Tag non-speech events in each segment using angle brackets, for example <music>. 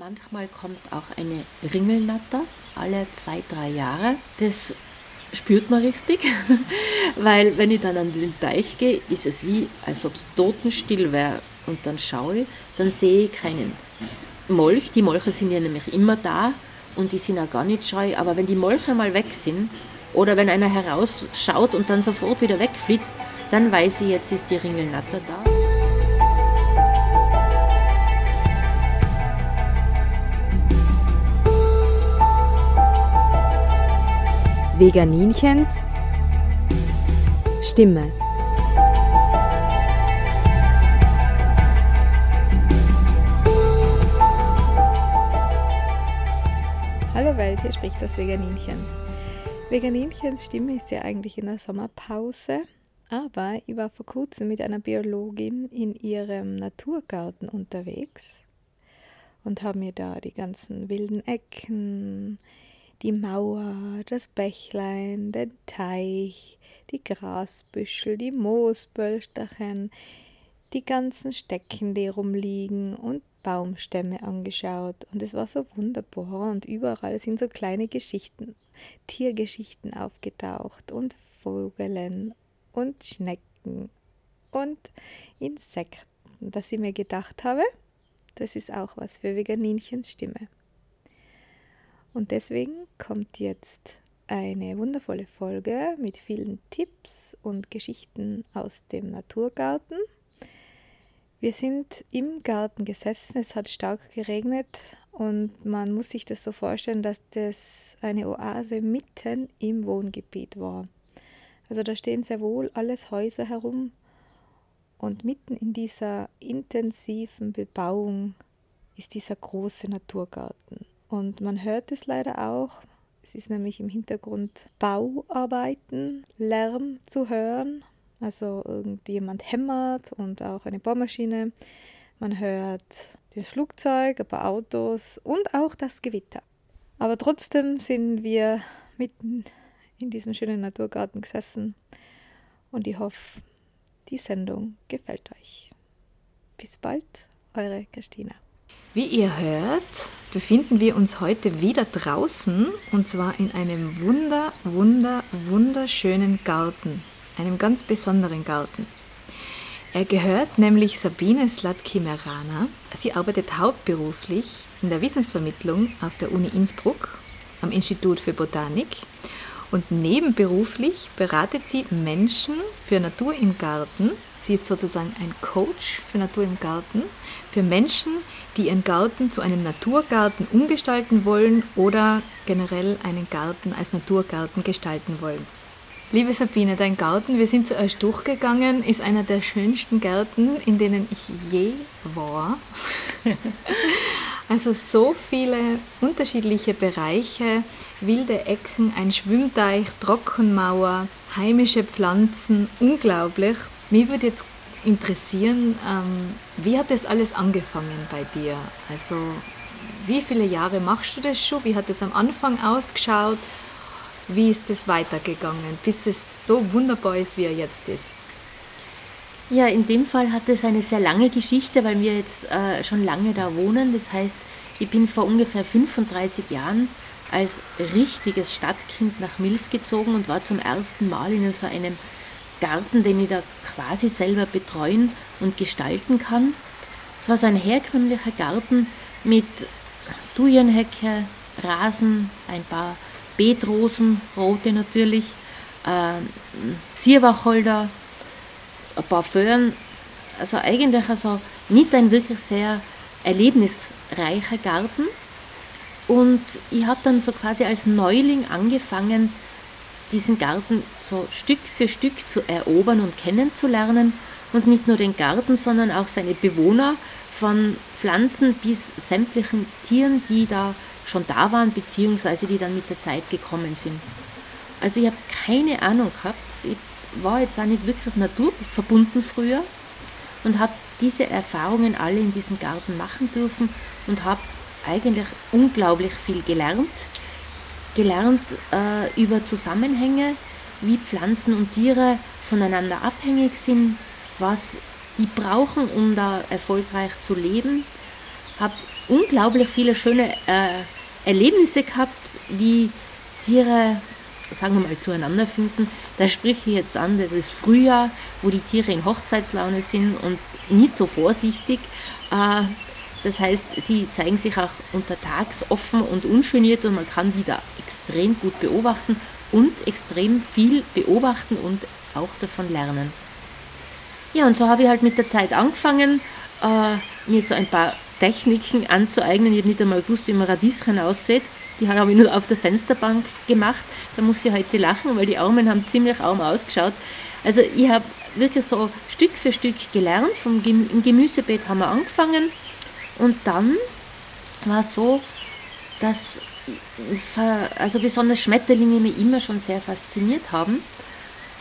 Manchmal kommt auch eine Ringelnatter alle zwei, drei Jahre. Das spürt man richtig, <laughs> weil wenn ich dann an den Teich gehe, ist es wie, als ob es totenstill wäre. Und dann schaue ich, dann sehe ich keinen Molch. Die Molche sind ja nämlich immer da und die sind auch gar nicht scheu. Aber wenn die Molche mal weg sind oder wenn einer herausschaut und dann sofort wieder wegflitzt, dann weiß ich, jetzt ist die Ringelnatter da. Veganinchens Stimme. Hallo Welt, hier spricht das Veganinchen. Veganinchens Stimme ist ja eigentlich in der Sommerpause, aber ich war vor kurzem mit einer Biologin in ihrem Naturgarten unterwegs und habe mir da die ganzen wilden Ecken, die Mauer, das Bächlein, den Teich, die Grasbüschel, die Moosbölsterchen, die ganzen Stecken, die rumliegen und Baumstämme angeschaut. Und es war so wunderbar und überall sind so kleine Geschichten, Tiergeschichten aufgetaucht und Vogelen und Schnecken und Insekten, dass ich mir gedacht habe, das ist auch was für Veganinchens Stimme. Und deswegen kommt jetzt eine wundervolle Folge mit vielen Tipps und Geschichten aus dem Naturgarten. Wir sind im Garten gesessen, es hat stark geregnet und man muss sich das so vorstellen, dass das eine Oase mitten im Wohngebiet war. Also da stehen sehr wohl alles Häuser herum und mitten in dieser intensiven Bebauung ist dieser große Naturgarten. Und man hört es leider auch. Es ist nämlich im Hintergrund Bauarbeiten, Lärm zu hören. Also irgendjemand hämmert und auch eine Bohrmaschine. Man hört das Flugzeug, ein paar Autos und auch das Gewitter. Aber trotzdem sind wir mitten in diesem schönen Naturgarten gesessen und ich hoffe, die Sendung gefällt euch. Bis bald, eure Christina. Wie ihr hört, befinden wir uns heute wieder draußen und zwar in einem wunder, wunder, wunderschönen Garten, einem ganz besonderen Garten. Er gehört nämlich Sabine Slatki-Merana. Sie arbeitet hauptberuflich in der Wissensvermittlung auf der Uni Innsbruck am Institut für Botanik und nebenberuflich beratet sie Menschen für Natur im Garten Sie ist sozusagen ein Coach für Natur im Garten, für Menschen, die ihren Garten zu einem Naturgarten umgestalten wollen oder generell einen Garten als Naturgarten gestalten wollen. Liebe Sabine, dein Garten, wir sind zuerst durchgegangen, ist einer der schönsten Gärten, in denen ich je war. <laughs> Also so viele unterschiedliche Bereiche, wilde Ecken, ein Schwimmteich, Trockenmauer, heimische Pflanzen, unglaublich. Mich würde jetzt interessieren, ähm, wie hat das alles angefangen bei dir? Also wie viele Jahre machst du das schon? Wie hat es am Anfang ausgeschaut? Wie ist es weitergegangen, bis es so wunderbar ist, wie er jetzt ist? Ja, in dem Fall hat es eine sehr lange Geschichte, weil wir jetzt äh, schon lange da wohnen. Das heißt, ich bin vor ungefähr 35 Jahren als richtiges Stadtkind nach Mills gezogen und war zum ersten Mal in so einem Garten, den ich da quasi selber betreuen und gestalten kann. Es war so ein herkömmlicher Garten mit Thujenhecke, Rasen, ein paar Beetrosen, rote natürlich, äh, Zierwacholder, ein paar Föhren. Also eigentlich also nicht ein wirklich sehr erlebnisreicher Garten. Und ich habe dann so quasi als Neuling angefangen, diesen Garten so Stück für Stück zu erobern und kennenzulernen und nicht nur den Garten, sondern auch seine Bewohner von Pflanzen bis sämtlichen Tieren, die da schon da waren, beziehungsweise die dann mit der Zeit gekommen sind. Also ich habe keine Ahnung gehabt, ich war jetzt auch nicht wirklich naturverbunden früher und habe diese Erfahrungen alle in diesem Garten machen dürfen und habe eigentlich unglaublich viel gelernt gelernt äh, über Zusammenhänge, wie Pflanzen und Tiere voneinander abhängig sind, was die brauchen, um da erfolgreich zu leben. Habe unglaublich viele schöne äh, Erlebnisse gehabt, wie Tiere, sagen wir mal, zueinander finden. Da spreche ich jetzt an, das Frühjahr, wo die Tiere in Hochzeitslaune sind und nicht so vorsichtig. Äh, das heißt, sie zeigen sich auch untertags offen und ungeniert und man kann die da extrem gut beobachten und extrem viel beobachten und auch davon lernen. Ja, und so habe ich halt mit der Zeit angefangen, äh, mir so ein paar Techniken anzueignen. Ich habe nicht einmal gewusst, wie man Radieschen aussieht. Die habe ich nur auf der Fensterbank gemacht. Da muss ich heute lachen, weil die Armen haben ziemlich arm ausgeschaut. Also ich habe wirklich so Stück für Stück gelernt. Vom Gemüsebeet haben wir angefangen. Und dann war es so, dass also besonders Schmetterlinge mich immer schon sehr fasziniert haben.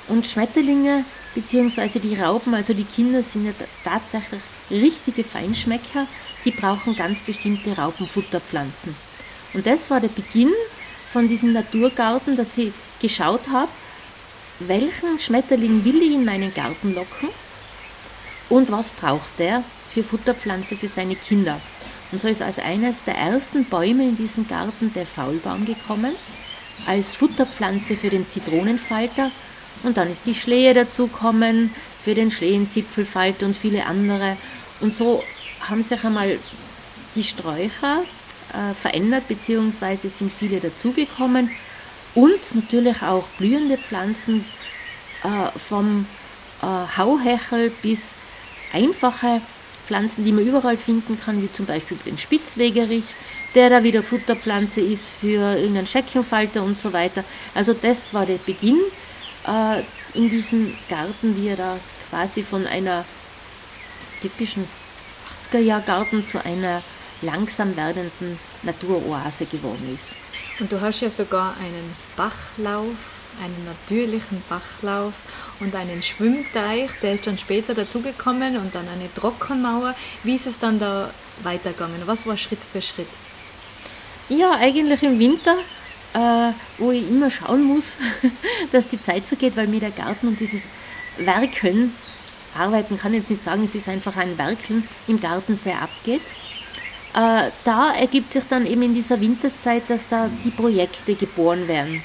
Und Schmetterlinge beziehungsweise die Raupen, also die Kinder sind ja tatsächlich richtige Feinschmecker, die brauchen ganz bestimmte Raupenfutterpflanzen. Und das war der Beginn von diesem Naturgarten, dass ich geschaut habe, welchen Schmetterling will ich in meinen Garten locken und was braucht der für Futterpflanze für seine Kinder. Und so ist als eines der ersten Bäume in diesem Garten der Faulbaum gekommen, als Futterpflanze für den Zitronenfalter. Und dann ist die Schlehe dazugekommen für den Schlehenzipfelfalter und viele andere. Und so haben sich einmal die Sträucher äh, verändert, beziehungsweise sind viele dazugekommen. Und natürlich auch blühende Pflanzen äh, vom äh, Hauhechel bis einfache Pflanzen, die man überall finden kann, wie zum Beispiel den Spitzwegerich, der da wieder Futterpflanze ist für irgendeinen Scheckenfalter und so weiter. Also das war der Beginn äh, in diesem Garten, wie er da quasi von einer typischen 80er-Jahr-Garten zu einer langsam werdenden Naturoase geworden ist. Und du hast ja sogar einen Bachlauf einen natürlichen Bachlauf und einen Schwimmteich, der ist dann später dazugekommen und dann eine Trockenmauer. Wie ist es dann da weitergegangen? Was war Schritt für Schritt? Ja, eigentlich im Winter, äh, wo ich immer schauen muss, <laughs> dass die Zeit vergeht, weil mir der Garten und dieses Werkeln, arbeiten kann ich jetzt nicht sagen, es ist einfach ein Werkeln im Garten sehr abgeht. Äh, da ergibt sich dann eben in dieser Winterszeit, dass da die Projekte geboren werden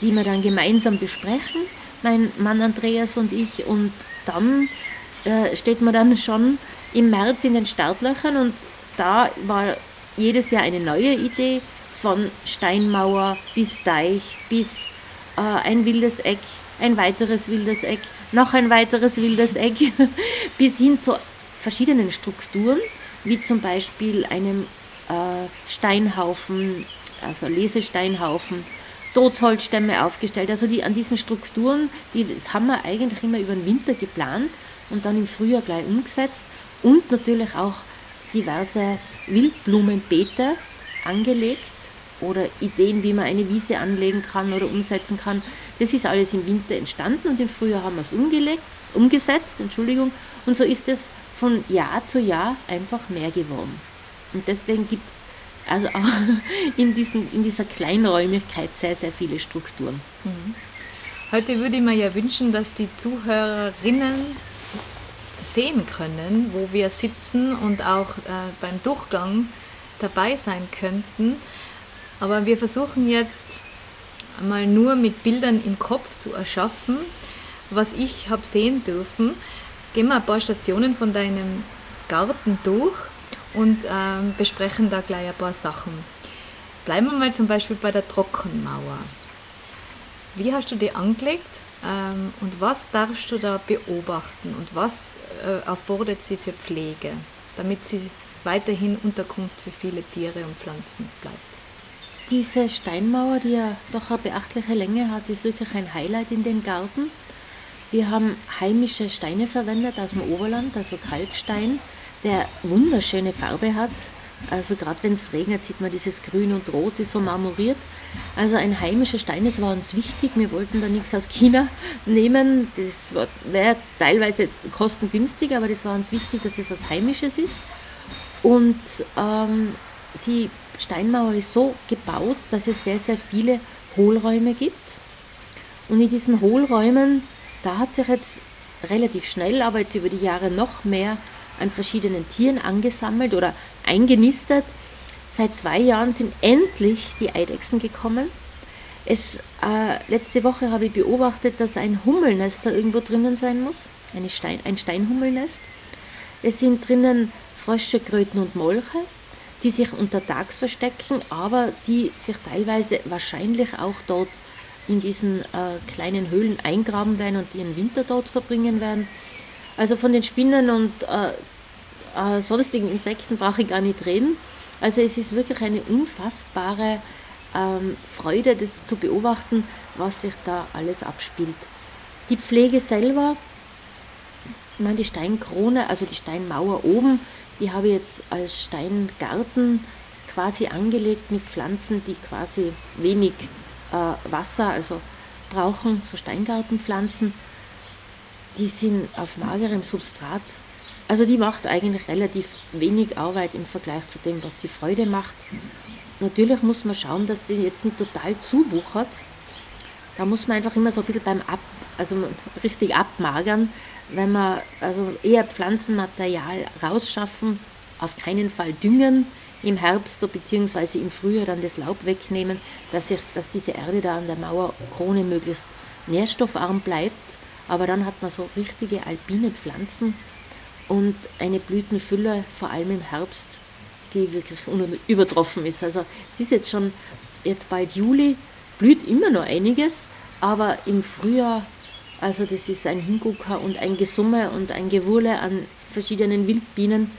die wir dann gemeinsam besprechen, mein Mann Andreas und ich. Und dann äh, steht man dann schon im März in den Startlöchern und da war jedes Jahr eine neue Idee von Steinmauer bis Deich bis äh, ein wildes Eck, ein weiteres wildes Eck, noch ein weiteres wildes Eck, <laughs> bis hin zu verschiedenen Strukturen, wie zum Beispiel einem äh, Steinhaufen, also Lesesteinhaufen Totholzstämme aufgestellt. Also die, an diesen Strukturen, die, das haben wir eigentlich immer über den Winter geplant und dann im Frühjahr gleich umgesetzt und natürlich auch diverse Wildblumenbeete angelegt oder Ideen, wie man eine Wiese anlegen kann oder umsetzen kann. Das ist alles im Winter entstanden und im Frühjahr haben wir es umgelegt, umgesetzt, Entschuldigung, und so ist es von Jahr zu Jahr einfach mehr geworden. Und deswegen gibt es also auch <laughs> in, diesen, in dieser Kleinräumigkeit sehr, sehr viele Strukturen. Mhm. Heute würde ich mir ja wünschen, dass die Zuhörerinnen sehen können, wo wir sitzen und auch äh, beim Durchgang dabei sein könnten. Aber wir versuchen jetzt einmal nur mit Bildern im Kopf zu erschaffen, was ich habe sehen dürfen. Gehen wir ein paar Stationen von deinem Garten durch und ähm, besprechen da gleich ein paar Sachen. Bleiben wir mal zum Beispiel bei der Trockenmauer. Wie hast du die angelegt ähm, und was darfst du da beobachten und was äh, erfordert sie für Pflege, damit sie weiterhin Unterkunft für viele Tiere und Pflanzen bleibt? Diese Steinmauer, die ja doch eine beachtliche Länge hat, ist wirklich ein Highlight in dem Garten. Wir haben heimische Steine verwendet aus dem Oberland, also Kalkstein, der wunderschöne Farbe hat. Also gerade wenn es regnet, sieht man dieses Grün und Rot, ist so marmoriert. Also ein heimischer Stein, das war uns wichtig. Wir wollten da nichts aus China nehmen. Das wäre teilweise kostengünstig, aber das war uns wichtig, dass es was Heimisches ist. Und ähm, die Steinmauer ist so gebaut, dass es sehr, sehr viele Hohlräume gibt. Und in diesen Hohlräumen, da hat sich jetzt relativ schnell, aber jetzt über die Jahre noch mehr an verschiedenen Tieren angesammelt oder eingenistet. Seit zwei Jahren sind endlich die Eidechsen gekommen. Es, äh, letzte Woche habe ich beobachtet, dass ein Hummelnest da irgendwo drinnen sein muss, Stein, ein Steinhummelnest. Es sind drinnen Frösche, Kröten und Molche, die sich untertags verstecken, aber die sich teilweise wahrscheinlich auch dort in diesen äh, kleinen Höhlen eingraben werden und ihren Winter dort verbringen werden. Also von den Spinnen und äh, äh, sonstigen Insekten brauche ich gar nicht reden. Also es ist wirklich eine unfassbare ähm, Freude, das zu beobachten, was sich da alles abspielt. Die Pflege selber, meine, die Steinkrone, also die Steinmauer oben, die habe ich jetzt als Steingarten quasi angelegt mit Pflanzen, die quasi wenig äh, Wasser also brauchen, so Steingartenpflanzen. Die sind auf magerem Substrat. Also die macht eigentlich relativ wenig Arbeit im Vergleich zu dem, was sie Freude macht. Natürlich muss man schauen, dass sie jetzt nicht total zuwuchert. Da muss man einfach immer so ein bisschen beim Ab, also richtig abmagern, wenn man also eher Pflanzenmaterial rausschaffen, auf keinen Fall düngen im Herbst bzw. im Frühjahr dann das Laub wegnehmen, dass, ich, dass diese Erde da an der Mauerkrone möglichst nährstoffarm bleibt. Aber dann hat man so richtige alpine Pflanzen und eine Blütenfülle, vor allem im Herbst, die wirklich übertroffen ist. Also es ist jetzt schon jetzt bald Juli, blüht immer noch einiges, aber im Frühjahr, also das ist ein Hingucker und ein Gesumme und ein Gewurle an verschiedenen Wildbienen,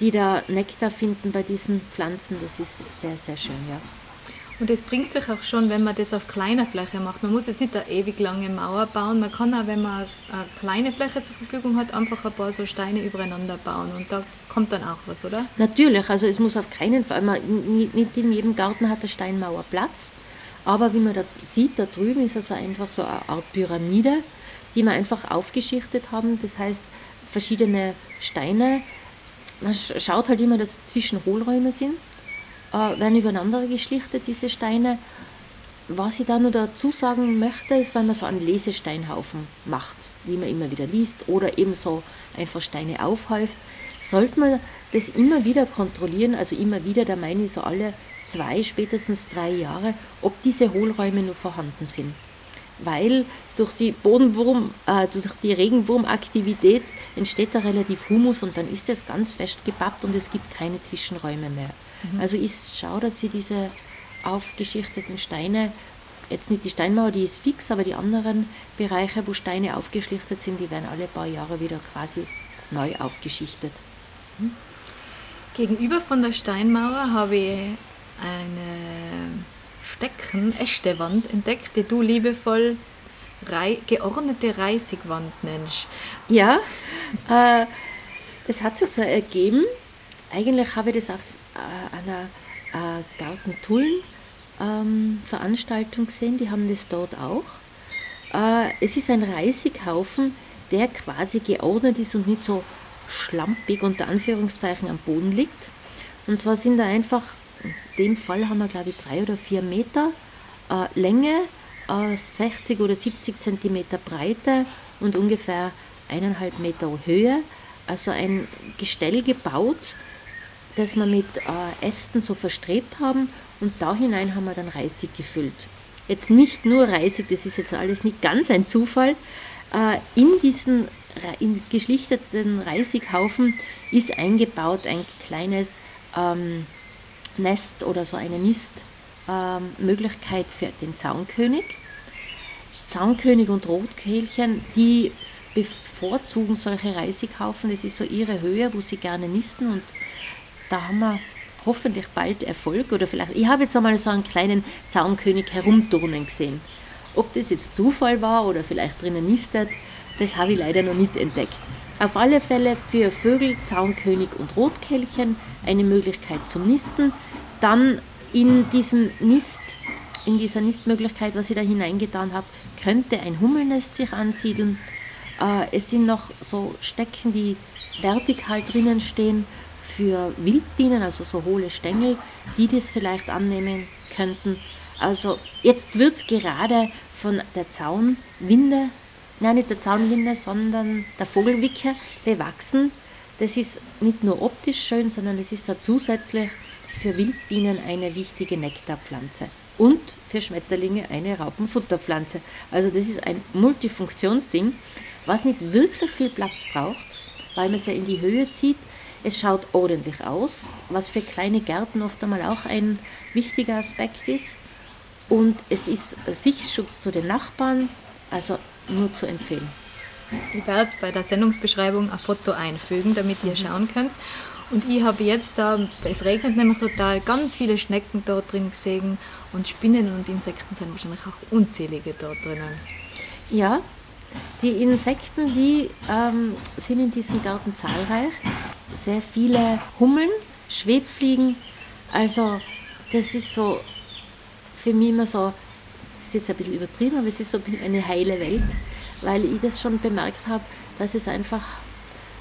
die da Nektar finden bei diesen Pflanzen. Das ist sehr, sehr schön, ja. Und das bringt sich auch schon, wenn man das auf kleiner Fläche macht. Man muss jetzt nicht eine ewig lange Mauer bauen. Man kann auch, wenn man eine kleine Fläche zur Verfügung hat, einfach ein paar so Steine übereinander bauen. Und da kommt dann auch was, oder? Natürlich. Also es muss auf keinen Fall, man, nicht in jedem Garten hat eine Steinmauer Platz. Aber wie man da sieht, da drüben ist also einfach so eine Art Pyramide, die wir einfach aufgeschichtet haben. Das heißt, verschiedene Steine. Man schaut halt immer, dass zwischen Hohlräume sind äh, werden übereinander geschlichtet, diese Steine. Was ich da noch dazu sagen möchte, ist, wenn man so einen Lesesteinhaufen macht, wie man immer wieder liest, oder eben so einfach Steine aufhäuft, sollte man das immer wieder kontrollieren, also immer wieder, da meine ich so alle zwei, spätestens drei Jahre, ob diese Hohlräume noch vorhanden sind. Weil durch die Bodenwurm, äh, durch die Regenwurmaktivität entsteht da relativ Humus und dann ist das ganz fest gepappt und es gibt keine Zwischenräume mehr. Mhm. Also ich schaue, dass sie diese aufgeschichteten Steine, jetzt nicht die Steinmauer, die ist fix, aber die anderen Bereiche, wo Steine aufgeschlichtet sind, die werden alle paar Jahre wieder quasi neu aufgeschichtet. Mhm. Gegenüber von der Steinmauer habe ich eine Stecken, echte Wand entdeckt, die du liebevoll Rei geordnete Reisigwand nennst. Ja, äh, das hat sich so ergeben. Eigentlich habe ich das auf einer äh, Gartentullen-Veranstaltung ähm, gesehen, die haben das dort auch. Äh, es ist ein Reisighaufen, der quasi geordnet ist und nicht so schlampig unter Anführungszeichen am Boden liegt. Und zwar sind da einfach, in dem Fall haben wir glaube ich drei oder vier Meter äh, Länge, äh, 60 oder 70 Zentimeter Breite und ungefähr eineinhalb Meter Höhe. Also ein Gestell gebaut, das wir mit äh, Ästen so verstrebt haben und da hinein haben wir dann Reisig gefüllt. Jetzt nicht nur Reisig, das ist jetzt alles nicht ganz ein Zufall. Äh, in diesen in geschlichteten Reisighaufen ist eingebaut ein kleines ähm, Nest oder so eine Nistmöglichkeit ähm, für den Zaunkönig. Zaunkönig und Rotkehlchen, die bevorzugen solche Reisighaufen. Das ist so ihre Höhe, wo sie gerne nisten und da haben wir hoffentlich bald Erfolg oder vielleicht, ich habe jetzt einmal so einen kleinen Zaunkönig herumturnen gesehen. Ob das jetzt Zufall war oder vielleicht drinnen nistet, das habe ich leider noch nicht entdeckt. Auf alle Fälle für Vögel, Zaunkönig und Rotkehlchen eine Möglichkeit zum Nisten. Dann in diesem Nist, in dieser Nistmöglichkeit, was ich da hineingetan habe, könnte ein Hummelnest sich ansiedeln. Äh, es sind noch so Stecken, die vertikal drinnen stehen für Wildbienen, also so hohle Stängel, die das vielleicht annehmen könnten. Also jetzt wird es gerade von der Zaunwinde, nein nicht der Zaunwinde, sondern der Vogelwicke bewachsen. das ist nicht nur optisch schön, sondern es ist da zusätzlich für Wildbienen eine wichtige Nektarpflanze und für Schmetterlinge eine Raupenfutterpflanze. Also das ist ein Multifunktionsding, was nicht wirklich viel Platz braucht, weil man es ja in die Höhe zieht. Es schaut ordentlich aus, was für kleine Gärten oft einmal auch ein wichtiger Aspekt ist. Und es ist Sichtschutz zu den Nachbarn, also nur zu empfehlen. Ich werde bei der Sendungsbeschreibung ein Foto einfügen, damit ihr schauen könnt. Und ich habe jetzt da, es regnet nämlich total, ganz viele Schnecken dort drin gesehen und Spinnen und Insekten sind wahrscheinlich auch unzählige dort drinnen. Ja, die Insekten, die ähm, sind in diesem Garten zahlreich. Sehr viele Hummeln, Schwebfliegen. Also das ist so für mich immer so, das ist jetzt ein bisschen übertrieben, aber es ist so eine heile Welt, weil ich das schon bemerkt habe, dass es einfach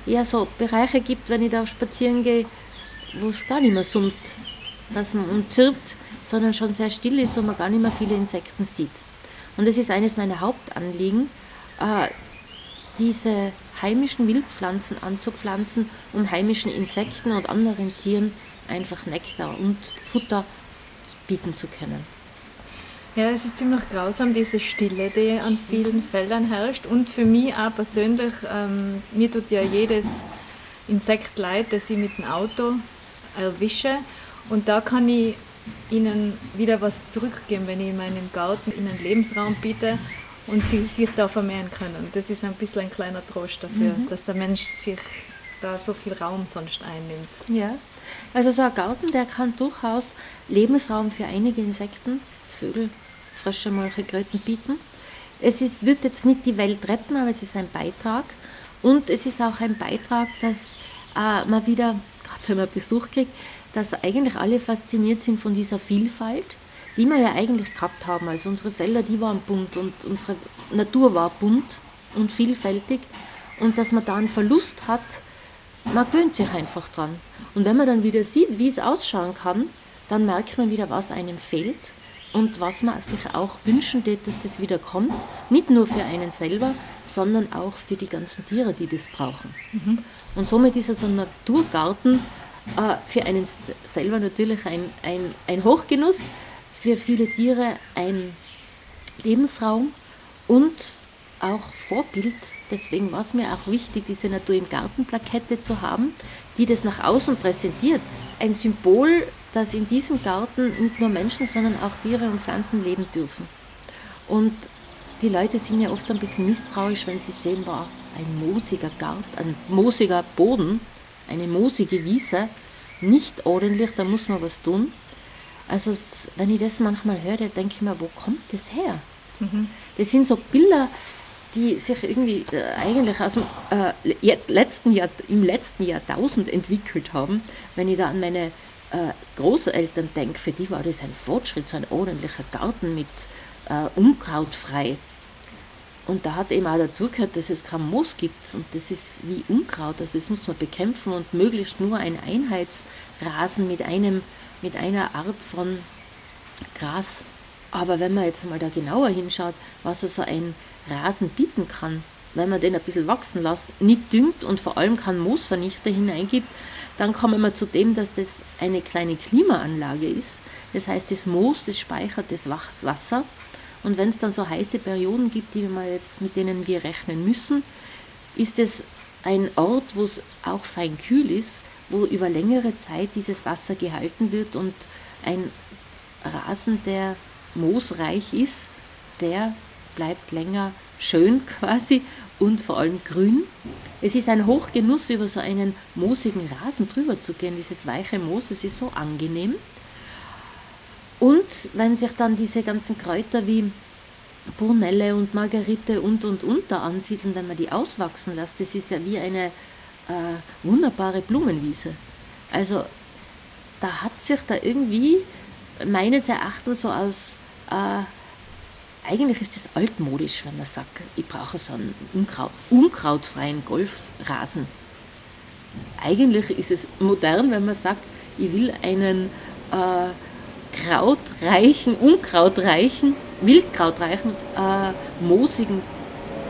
ja so Bereiche gibt, wenn ich da spazieren gehe, wo es gar nicht mehr summt, dass man und zirpt, sondern schon sehr still ist und man gar nicht mehr viele Insekten sieht. Und das ist eines meiner Hauptanliegen, äh, diese heimischen Wildpflanzen anzupflanzen, um heimischen Insekten und anderen Tieren einfach Nektar und Futter bieten zu können. Ja, es ist ziemlich grausam, diese Stille, die an vielen Feldern herrscht. Und für mich auch persönlich, ähm, mir tut ja jedes Insekt leid, das ich mit dem Auto erwische. Und da kann ich ihnen wieder was zurückgeben, wenn ich in meinem Garten ihnen Lebensraum biete und sie sich da vermehren können. Das ist ein bisschen ein kleiner Trost dafür, mhm. dass der Mensch sich da so viel Raum sonst einnimmt. Ja, also so ein Garten, der kann durchaus Lebensraum für einige Insekten, Vögel, Frösche, Molche, Kröten bieten. Es ist, wird jetzt nicht die Welt retten, aber es ist ein Beitrag. Und es ist auch ein Beitrag, dass äh, man wieder, gerade wenn man Besuch kriegt, dass eigentlich alle fasziniert sind von dieser Vielfalt, die wir ja eigentlich gehabt haben. Also unsere Felder, die waren bunt und unsere Natur war bunt und vielfältig. Und dass man da einen Verlust hat, man gewöhnt sich einfach dran. Und wenn man dann wieder sieht, wie es ausschauen kann, dann merkt man wieder, was einem fehlt und was man sich auch wünschen tät, dass das wieder kommt. Nicht nur für einen selber, sondern auch für die ganzen Tiere, die das brauchen. Mhm. Und somit ist also ein Naturgarten äh, für einen selber natürlich ein, ein, ein Hochgenuss, für viele Tiere ein Lebensraum und auch Vorbild. Deswegen war es mir auch wichtig, diese Natur im Garten-Plakette zu haben, die das nach außen präsentiert. Ein Symbol, dass in diesem Garten nicht nur Menschen, sondern auch Tiere und Pflanzen leben dürfen. Und die Leute sind ja oft ein bisschen misstrauisch, wenn sie sehen, war ein moosiger Garten, ein moosiger Boden, eine moosige Wiese, nicht ordentlich, da muss man was tun. Also wenn ich das manchmal höre, denke ich mir, wo kommt das her? Mhm. Das sind so Bilder, die sich irgendwie äh, eigentlich aus dem äh, jetzt letzten Jahr, im letzten Jahrtausend entwickelt haben. Wenn ich da an meine äh, Großeltern denke, für die war das ein Fortschritt, so ein ordentlicher Garten mit äh, Unkraut frei. Und da hat eben auch dazugehört, dass es kein Moos gibt. Und das ist wie Unkraut, also das muss man bekämpfen und möglichst nur ein Einheitsrasen mit, einem, mit einer Art von Gras. Aber wenn man jetzt mal da genauer hinschaut, was so ein Rasen bieten kann, wenn man den ein bisschen wachsen lässt, nicht düngt und vor allem keinen Moosvernichter hineingibt, dann kommen wir zu dem, dass das eine kleine Klimaanlage ist. Das heißt, das Moos, das speichert das Wasser. Und wenn es dann so heiße Perioden gibt, die wir jetzt, mit denen wir rechnen müssen, ist es ein Ort, wo es auch fein kühl ist, wo über längere Zeit dieses Wasser gehalten wird und ein Rasen, der moosreich ist, der bleibt länger schön <laughs> quasi und vor allem grün. Es ist ein Hochgenuss, über so einen moosigen Rasen drüber zu gehen, dieses weiche Moos, es ist so angenehm. Und wenn sich dann diese ganzen Kräuter wie Brunelle und Margerite und und und ansiedeln, wenn man die auswachsen lässt, das ist ja wie eine äh, wunderbare Blumenwiese. Also da hat sich da irgendwie meines Erachtens so aus äh, eigentlich ist es altmodisch, wenn man sagt, ich brauche so einen Unkraut, unkrautfreien Golfrasen. Eigentlich ist es modern, wenn man sagt, ich will einen äh, krautreichen, unkrautreichen, wildkrautreichen, äh, moosigen,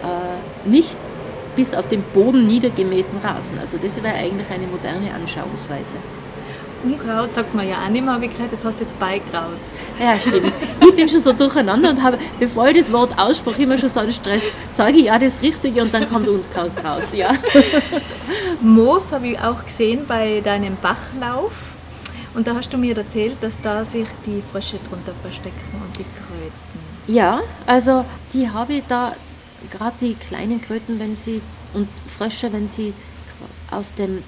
äh, nicht bis auf den Boden niedergemähten Rasen. Also das wäre eigentlich eine moderne Anschauungsweise. Unkraut sagt man ja auch nicht mehr, habe ich gehört, das heißt jetzt Beikraut. Ja, stimmt. Ich bin schon so durcheinander und habe, bevor ich das Wort ausspreche, immer schon so einen Stress. Sage ich ja das Richtige und dann kommt Unkraut raus, ja. Moos habe ich auch gesehen bei deinem Bachlauf. Und da hast du mir erzählt, dass da sich die Frösche drunter verstecken und die Kröten. Ja, also die habe ich da, gerade die kleinen Kröten, wenn sie und Frösche, wenn sie aus dem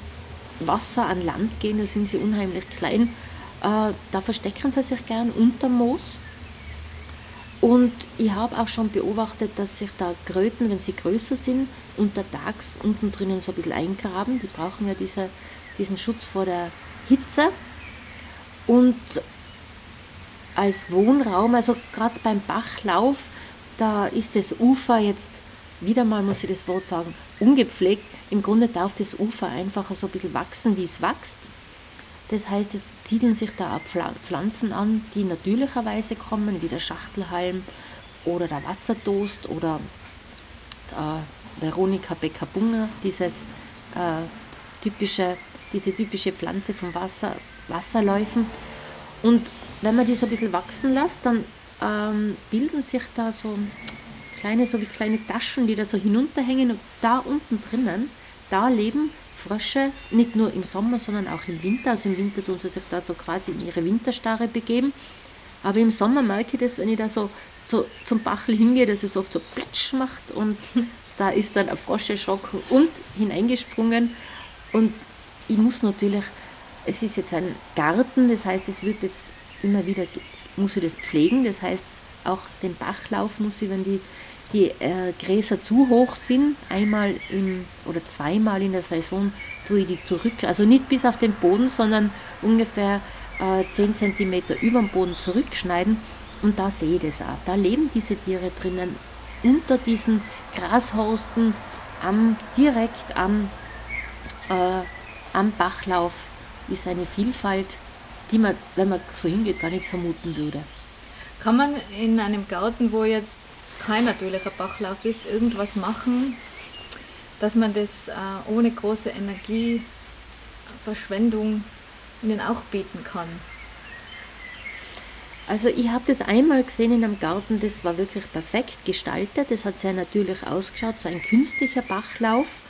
Wasser an Land gehen, da sind sie unheimlich klein. Äh, da verstecken sie sich gern unter Moos. Und ich habe auch schon beobachtet, dass sich da Kröten, wenn sie größer sind, untertags unten drinnen so ein bisschen eingraben. Die brauchen ja diese, diesen Schutz vor der Hitze. Und als Wohnraum, also gerade beim Bachlauf, da ist das Ufer jetzt, wieder mal muss ich das Wort sagen, ungepflegt. Im Grunde darf das Ufer einfach so ein bisschen wachsen, wie es wächst. Das heißt, es siedeln sich da auch Pflanzen an, die natürlicherweise kommen, wie der Schachtelhalm oder der Wassertoast oder der Veronica Beccabunga, dieses äh, typische, diese typische Pflanze vom Wasser, Wasserläufen. Und wenn man die so ein bisschen wachsen lässt, dann ähm, bilden sich da so kleine, so wie kleine Taschen, die da so hinunterhängen und da unten drinnen, da leben Frösche, nicht nur im Sommer, sondern auch im Winter. Also im Winter tun sie sich da so quasi in ihre Winterstarre begeben. Aber im Sommer merke ich das, wenn ich da so, so zum Bachel hingehe, dass es oft so plitsch macht und <laughs> da ist dann ein Frosch erschrocken und hineingesprungen. Und ich muss natürlich, es ist jetzt ein Garten, das heißt, es wird jetzt immer wieder, muss ich das pflegen, das heißt, auch den Bachlauf muss ich, wenn die die äh, Gräser zu hoch sind, einmal in, oder zweimal in der Saison tue ich die zurück, also nicht bis auf den Boden, sondern ungefähr äh, 10 cm über den Boden zurückschneiden. Und da sehe ich das auch. Da leben diese Tiere drinnen unter diesen Grashorsten am, direkt am, äh, am Bachlauf ist eine Vielfalt, die man, wenn man so hingeht, gar nicht vermuten würde. Kann man in einem Garten, wo jetzt kein natürlicher Bachlauf ist, irgendwas machen, dass man das äh, ohne große Energieverschwendung ihnen auch bieten kann. Also ich habe das einmal gesehen in einem Garten, das war wirklich perfekt gestaltet, das hat sehr natürlich ausgeschaut, so ein künstlicher Bachlauf,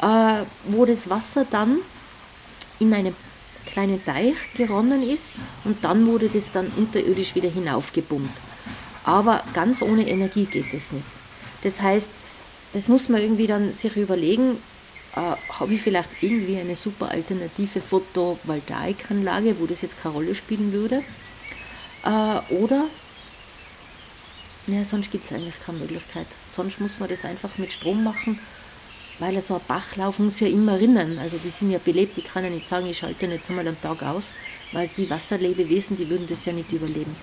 äh, wo das Wasser dann in einen kleinen Teich geronnen ist und dann wurde das dann unterirdisch wieder hinaufgepumpt. Aber ganz ohne Energie geht es nicht. Das heißt, das muss man irgendwie dann sich überlegen, äh, habe ich vielleicht irgendwie eine super alternative Photovoltaikanlage, wo das jetzt keine Rolle spielen würde? Äh, oder, ja, sonst gibt es eigentlich keine Möglichkeit. Sonst muss man das einfach mit Strom machen, weil so ein Bachlauf muss ja immer rinnen. Also die sind ja belebt, ich kann ja nicht sagen, ich schalte jetzt einmal am Tag aus, weil die Wasserlebewesen, die würden das ja nicht überleben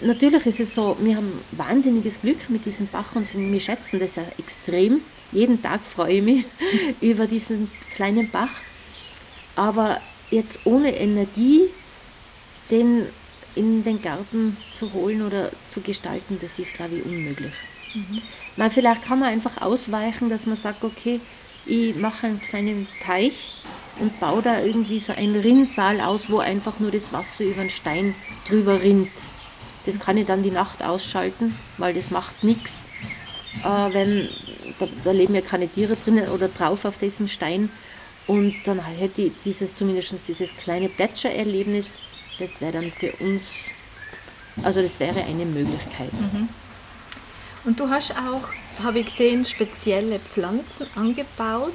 natürlich ist es so, wir haben wahnsinniges Glück mit diesem Bach und wir schätzen das ja extrem. Jeden Tag freue ich mich <laughs> über diesen kleinen Bach. Aber jetzt ohne Energie den in den Garten zu holen oder zu gestalten, das ist, glaube ich, unmöglich. Mhm. Na, vielleicht kann man einfach ausweichen, dass man sagt, okay, ich mache einen kleinen Teich und baue da irgendwie so einen Rinnsal aus, wo einfach nur das Wasser über den Stein drüber rinnt. Das kann ich dann die Nacht ausschalten, weil das macht nichts, äh, wenn da, da, leben ja keine Tiere drinnen oder drauf auf diesem Stein. Und dann hätte ich dieses, zumindest dieses kleine Plätschererlebnis, das wäre dann für uns, also das wäre eine Möglichkeit. Mhm. Und du hast auch, habe ich gesehen, spezielle Pflanzen angebaut,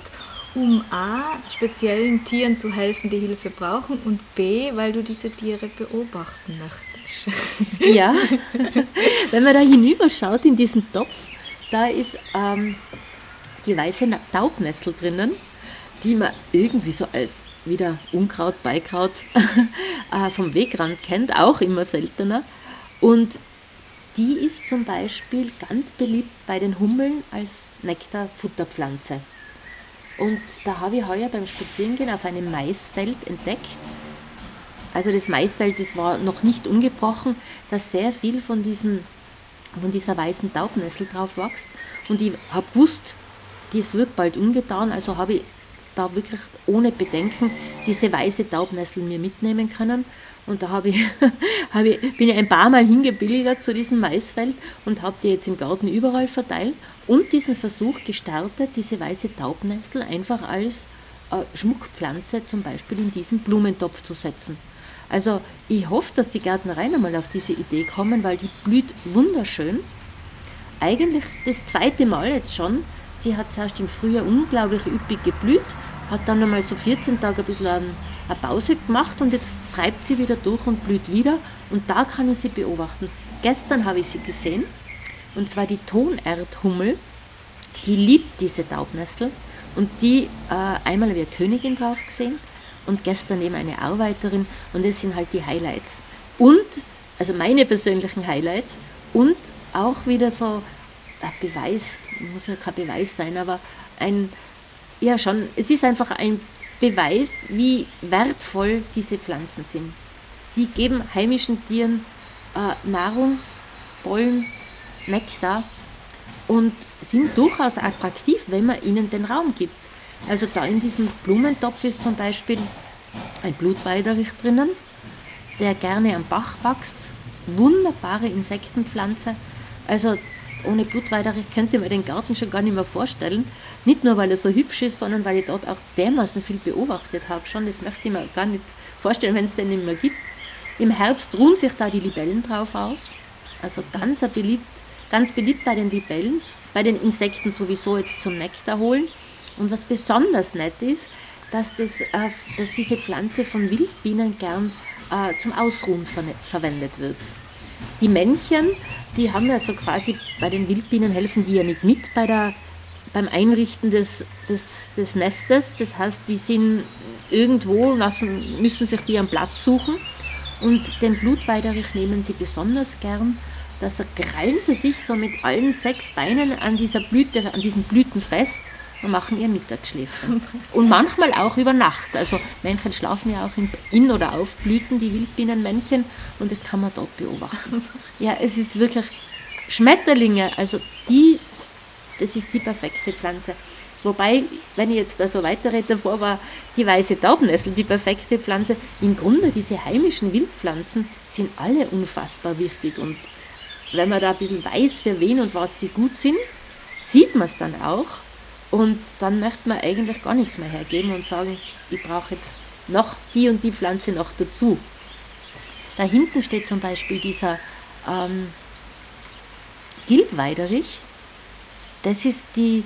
um A, speziellen Tieren zu helfen, die Hilfe brauchen und B, weil du diese Tiere beobachten möchtest. <laughs> Ja, wenn man da hinüberschaut in diesen Topf, da ist ähm, die weiße Taubnessel drinnen, die man irgendwie so als wieder Unkraut, Beikraut <laughs> äh, vom Wegrand kennt, auch immer seltener. Und die ist zum Beispiel ganz beliebt bei den Hummeln als Nektarfutterpflanze. Und da habe ich heuer beim Spazierengehen auf einem Maisfeld entdeckt, also das Maisfeld, das war noch nicht ungebrochen, dass sehr viel von, diesen, von dieser weißen Taubnessel drauf wächst. Und ich habe gewusst, dies wird bald umgetan, also habe ich da wirklich ohne Bedenken diese weiße Taubnessel mir mitnehmen können. Und da habe ich, <laughs> habe ich, bin ich ein paar Mal hingebilligert zu diesem Maisfeld und habe die jetzt im Garten überall verteilt und diesen Versuch gestartet, diese weiße Taubnessel einfach als äh, Schmuckpflanze zum Beispiel in diesen Blumentopf zu setzen. Also ich hoffe, dass die Gärtnereien einmal auf diese Idee kommen, weil die blüht wunderschön. Eigentlich das zweite Mal jetzt schon. Sie hat zuerst im Frühjahr unglaublich üppig geblüht, hat dann einmal so 14 Tage ein bisschen eine Pause gemacht und jetzt treibt sie wieder durch und blüht wieder. Und da kann ich sie beobachten. Gestern habe ich sie gesehen. Und zwar die Tonerdhummel, die liebt diese Taubnessel. Und die äh, einmal habe ich eine Königin drauf gesehen und gestern eben eine Arbeiterin. Und das sind halt die Highlights. Und, also meine persönlichen Highlights und auch wieder so ein Beweis, muss ja kein Beweis sein, aber ein, ja schon, es ist einfach ein Beweis, wie wertvoll diese Pflanzen sind. Die geben heimischen Tieren äh, Nahrung, Pollen, Nektar und sind durchaus attraktiv, wenn man ihnen den Raum gibt. Also da in diesem Blumentopf ist zum Beispiel ein Blutweiderich drinnen, der gerne am Bach wächst. Wunderbare Insektenpflanze. Also ohne Blutweiderich könnte man den Garten schon gar nicht mehr vorstellen. Nicht nur, weil er so hübsch ist, sondern weil ich dort auch dermaßen viel beobachtet habe. Schon, das möchte ich mir gar nicht vorstellen, wenn es den nicht mehr gibt. Im Herbst ruhen sich da die Libellen drauf aus. Also ganz beliebt, ganz beliebt bei den Libellen, bei den Insekten sowieso jetzt zum Nektar holen. Und was besonders nett ist, dass, das, äh, dass diese Pflanze von Wildbienen gern äh, zum Ausruhen ver verwendet wird. Die Männchen, die haben ja so quasi bei den Wildbienen helfen die ja nicht mit bei der, beim Einrichten des, des, des Nestes. Das heißt, die sind irgendwo, lassen, müssen sich die am Platz suchen. Und den Blutweiderich nehmen sie besonders gern. Da krallen sie sich so mit allen sechs Beinen an dieser Blüte, an diesen Blüten fest und machen ihr Mittagsschläfchen. Und manchmal auch über Nacht. Also Männchen schlafen ja auch in, oder auf Blüten, die Wildbienenmännchen, und das kann man dort beobachten. Ja, es ist wirklich Schmetterlinge, also die, das ist die perfekte Pflanze. Wobei, wenn ich jetzt da so weiterrede, davor war die weiße Taubnessel die perfekte Pflanze. Im Grunde, diese heimischen Wildpflanzen sind alle unfassbar wichtig. Und wenn man da ein bisschen weiß, für wen und was sie gut sind, sieht man es dann auch. Und dann möchte man eigentlich gar nichts mehr hergeben und sagen, ich brauche jetzt noch die und die Pflanze noch dazu. Da hinten steht zum Beispiel dieser ähm, Gilbweiderich. Das ist die,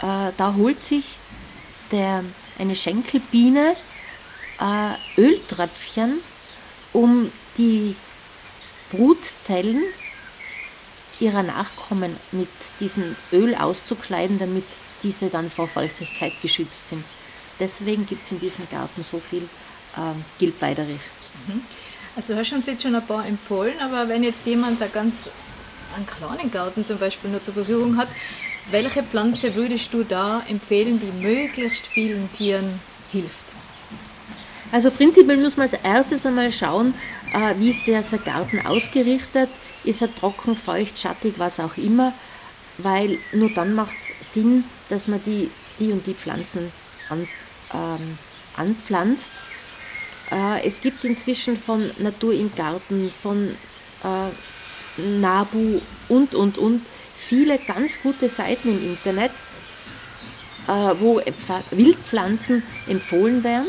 äh, da holt sich der, eine Schenkelbiene äh, Öltröpfchen, um die Brutzellen ihrer Nachkommen mit diesem Öl auszukleiden, damit diese dann vor Feuchtigkeit geschützt sind. Deswegen gibt es in diesem Garten so viel äh, Gilbweiderich. Mhm. Also du hast uns jetzt schon ein paar empfohlen, aber wenn jetzt jemand da ganz einen kleinen Garten zum Beispiel nur zur Verfügung hat, welche Pflanze würdest du da empfehlen, die möglichst vielen Tieren hilft? Also prinzipiell muss man als erstes einmal schauen, äh, wie ist dieser Garten ausgerichtet, ist er trocken, feucht, schattig, was auch immer, weil nur dann macht es Sinn, dass man die, die und die Pflanzen an, ähm, anpflanzt. Äh, es gibt inzwischen von Natur im Garten, von äh, Nabu und, und, und viele ganz gute Seiten im Internet, äh, wo Wildpflanzen empfohlen werden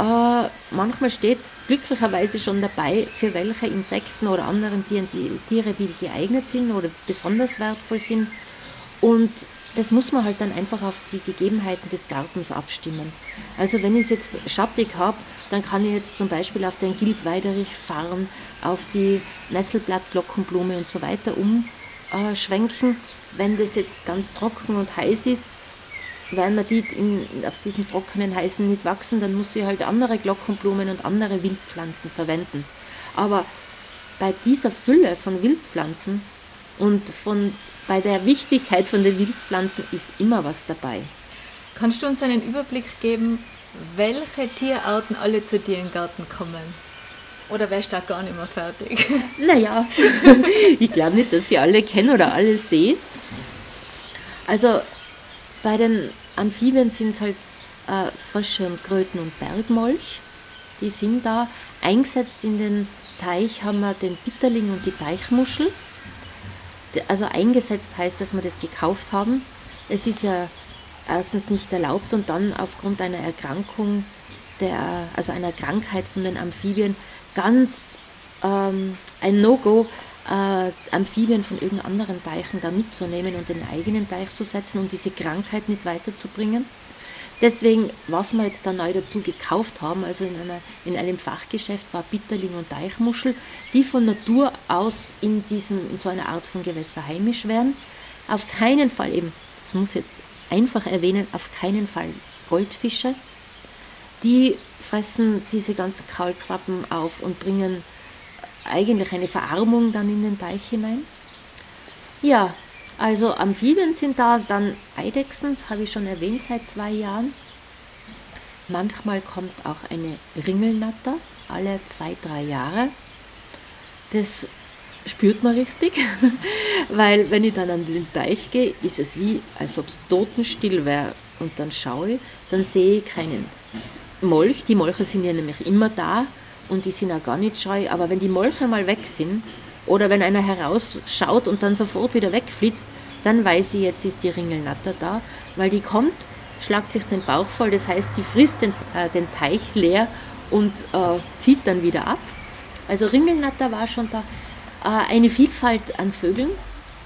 äh, manchmal steht glücklicherweise schon dabei, für welche Insekten oder anderen Tieren die Tiere, die geeignet sind oder besonders wertvoll sind. Und das muss man halt dann einfach auf die Gegebenheiten des Gartens abstimmen. Also wenn ich es jetzt schattig habe, dann kann ich jetzt zum Beispiel auf den Gilbweiderich fahren, auf die Nesselblattglockenblume und so weiter umschwenken. Wenn das jetzt ganz trocken und heiß ist, weil man die in, auf diesem trockenen, heißen nicht wachsen, dann muss sie halt andere Glockenblumen und andere Wildpflanzen verwenden. Aber bei dieser Fülle von Wildpflanzen und von, bei der Wichtigkeit von den Wildpflanzen ist immer was dabei. Kannst du uns einen Überblick geben, welche Tierarten alle zu dir im Garten kommen? Oder wärst du da gar nicht mehr fertig? <laughs> Naja, <laughs> ich glaube nicht, dass ich alle kenne oder alle sehe. Also bei den Amphibien sind es halt äh, Frösche und Kröten und Bergmolch. Die sind da. Eingesetzt in den Teich haben wir den Bitterling und die Teichmuschel. Also eingesetzt heißt, dass wir das gekauft haben. Es ist ja erstens nicht erlaubt und dann aufgrund einer Erkrankung, der, also einer Krankheit von den Amphibien, ganz ähm, ein No-Go, äh, Amphibien von irgendeinem anderen Teichen da mitzunehmen und den eigenen Teich zu setzen und diese Krankheit nicht weiterzubringen. Deswegen, was wir jetzt da neu dazu gekauft haben, also in, einer, in einem Fachgeschäft war Bitterling und Teichmuschel, die von Natur aus in, diesem, in so einer Art von Gewässer heimisch wären. Auf keinen Fall eben, das muss ich jetzt einfach erwähnen, auf keinen Fall Goldfische. Die fressen diese ganzen Kaulquappen auf und bringen eigentlich eine Verarmung dann in den Teich hinein. Ja, also Amphibien sind da, dann Eidechsen, das habe ich schon erwähnt seit zwei Jahren. Manchmal kommt auch eine Ringelnatter, alle zwei, drei Jahre. Das spürt man richtig, <laughs> weil wenn ich dann an den Teich gehe, ist es wie, als ob es totenstill wäre. Und dann schaue ich, dann sehe ich keinen Molch. Die Molche sind ja nämlich immer da und die sind auch gar nicht scheu. Aber wenn die Molche mal weg sind, oder wenn einer herausschaut und dann sofort wieder wegflitzt, dann weiß ich, jetzt ist die Ringelnatter da, weil die kommt, schlagt sich den Bauch voll, das heißt, sie frisst den, äh, den Teich leer und äh, zieht dann wieder ab. Also Ringelnatter war schon da. Äh, eine Vielfalt an Vögeln.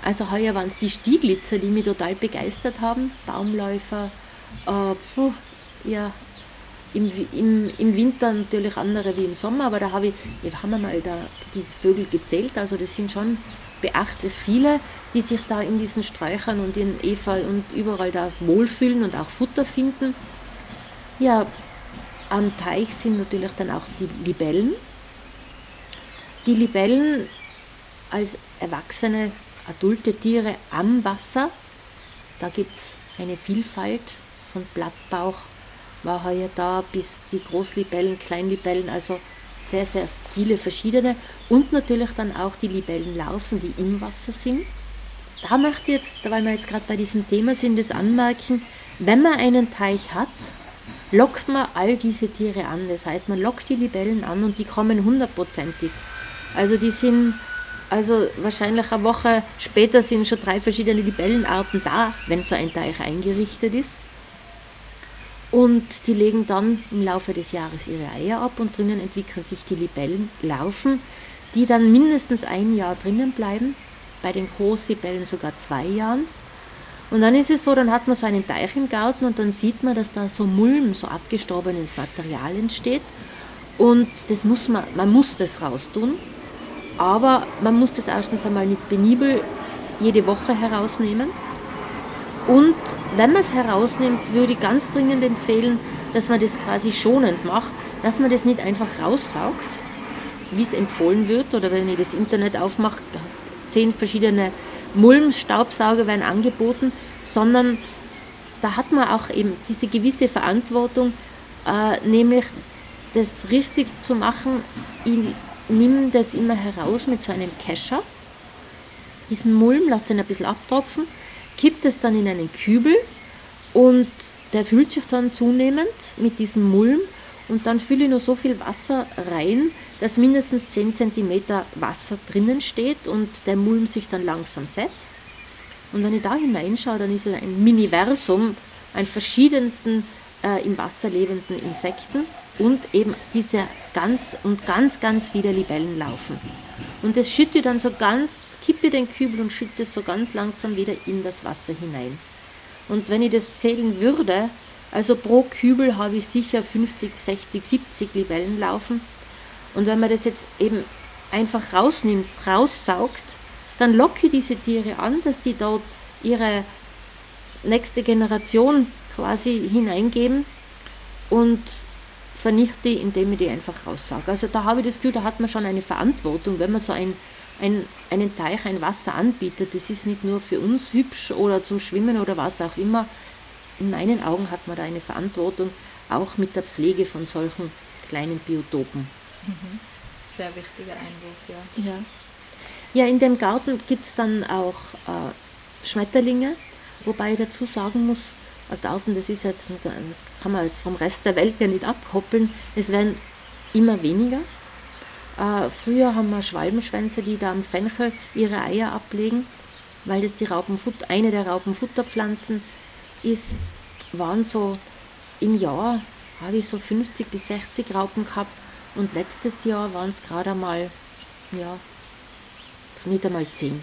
Also heuer waren es die Stieglitzer, die mich total begeistert haben. Baumläufer, äh, ja, im, im, im Winter natürlich andere wie im Sommer, aber da habe ich, wir haben mal da die Vögel gezählt, also das sind schon beachtlich viele, die sich da in diesen Sträuchern und in Efeu und überall da wohlfühlen und auch Futter finden. Ja, am Teich sind natürlich dann auch die Libellen. Die Libellen als erwachsene, adulte Tiere am Wasser, da gibt es eine Vielfalt von Blattbauch, war heuer da, bis die Großlibellen, Kleinlibellen, also sehr, sehr viele verschiedene. Und natürlich dann auch die Libellenlarven, die im Wasser sind. Da möchte ich jetzt, weil wir jetzt gerade bei diesem Thema sind, das anmerken, wenn man einen Teich hat, lockt man all diese Tiere an. Das heißt, man lockt die Libellen an und die kommen hundertprozentig. Also die sind, also wahrscheinlich eine Woche später sind schon drei verschiedene Libellenarten da, wenn so ein Teich eingerichtet ist. Und die legen dann im Laufe des Jahres ihre Eier ab und drinnen entwickeln sich die Libellenlarven, die dann mindestens ein Jahr drinnen bleiben, bei den Großlibellen sogar zwei Jahren. Und dann ist es so, dann hat man so einen Teich im Garten und dann sieht man, dass da so Mulm, so abgestorbenes Material entsteht. Und das muss man, man muss das raustun, aber man muss das erstens einmal nicht penibel jede Woche herausnehmen und wenn man es herausnimmt, würde ich ganz dringend empfehlen, dass man das quasi schonend macht, dass man das nicht einfach raussaugt, wie es empfohlen wird, oder wenn ihr das Internet aufmacht, zehn verschiedene Mulmstaubsauger werden angeboten, sondern da hat man auch eben diese gewisse Verantwortung, äh, nämlich das richtig zu machen. Ich nehme das immer heraus mit so einem Kescher, diesen Mulm, lasse den ein bisschen abtropfen kippt es dann in einen Kübel und der füllt sich dann zunehmend mit diesem Mulm und dann fülle ich nur so viel Wasser rein, dass mindestens 10 cm Wasser drinnen steht und der Mulm sich dann langsam setzt. Und wenn ich da hineinschaue, dann ist es ein Miniversum an verschiedensten äh, im Wasser lebenden Insekten und eben diese ganz und ganz, ganz viele Libellen laufen. Und das schütte dann so ganz, kippe den Kübel und schütte es so ganz langsam wieder in das Wasser hinein. Und wenn ich das zählen würde, also pro Kübel habe ich sicher 50, 60, 70 Libellen laufen. Und wenn man das jetzt eben einfach rausnimmt, raussaugt, dann locke ich diese Tiere an, dass die dort ihre nächste Generation quasi hineingeben und vernichte, indem ich die einfach raussauge. Also da habe ich das Gefühl, da hat man schon eine Verantwortung, wenn man so ein, ein, einen Teich, ein Wasser anbietet. Das ist nicht nur für uns hübsch oder zum Schwimmen oder was auch immer. In meinen Augen hat man da eine Verantwortung, auch mit der Pflege von solchen kleinen Biotopen. Mhm. Sehr wichtiger Einwurf, ja. Ja, ja in dem Garten gibt es dann auch äh, Schmetterlinge, wobei ich dazu sagen muss, Garten, das ist jetzt, kann man jetzt vom Rest der Welt ja nicht abkoppeln. Es werden immer weniger. Äh, früher haben wir Schwalbenschwänze, die da am Fenchel ihre Eier ablegen, weil das die Raupenfutter, eine der Raupenfutterpflanzen ist, waren so im Jahr, habe ich so 50 bis 60 Raupen gehabt und letztes Jahr waren es gerade einmal, ja, nicht einmal 10.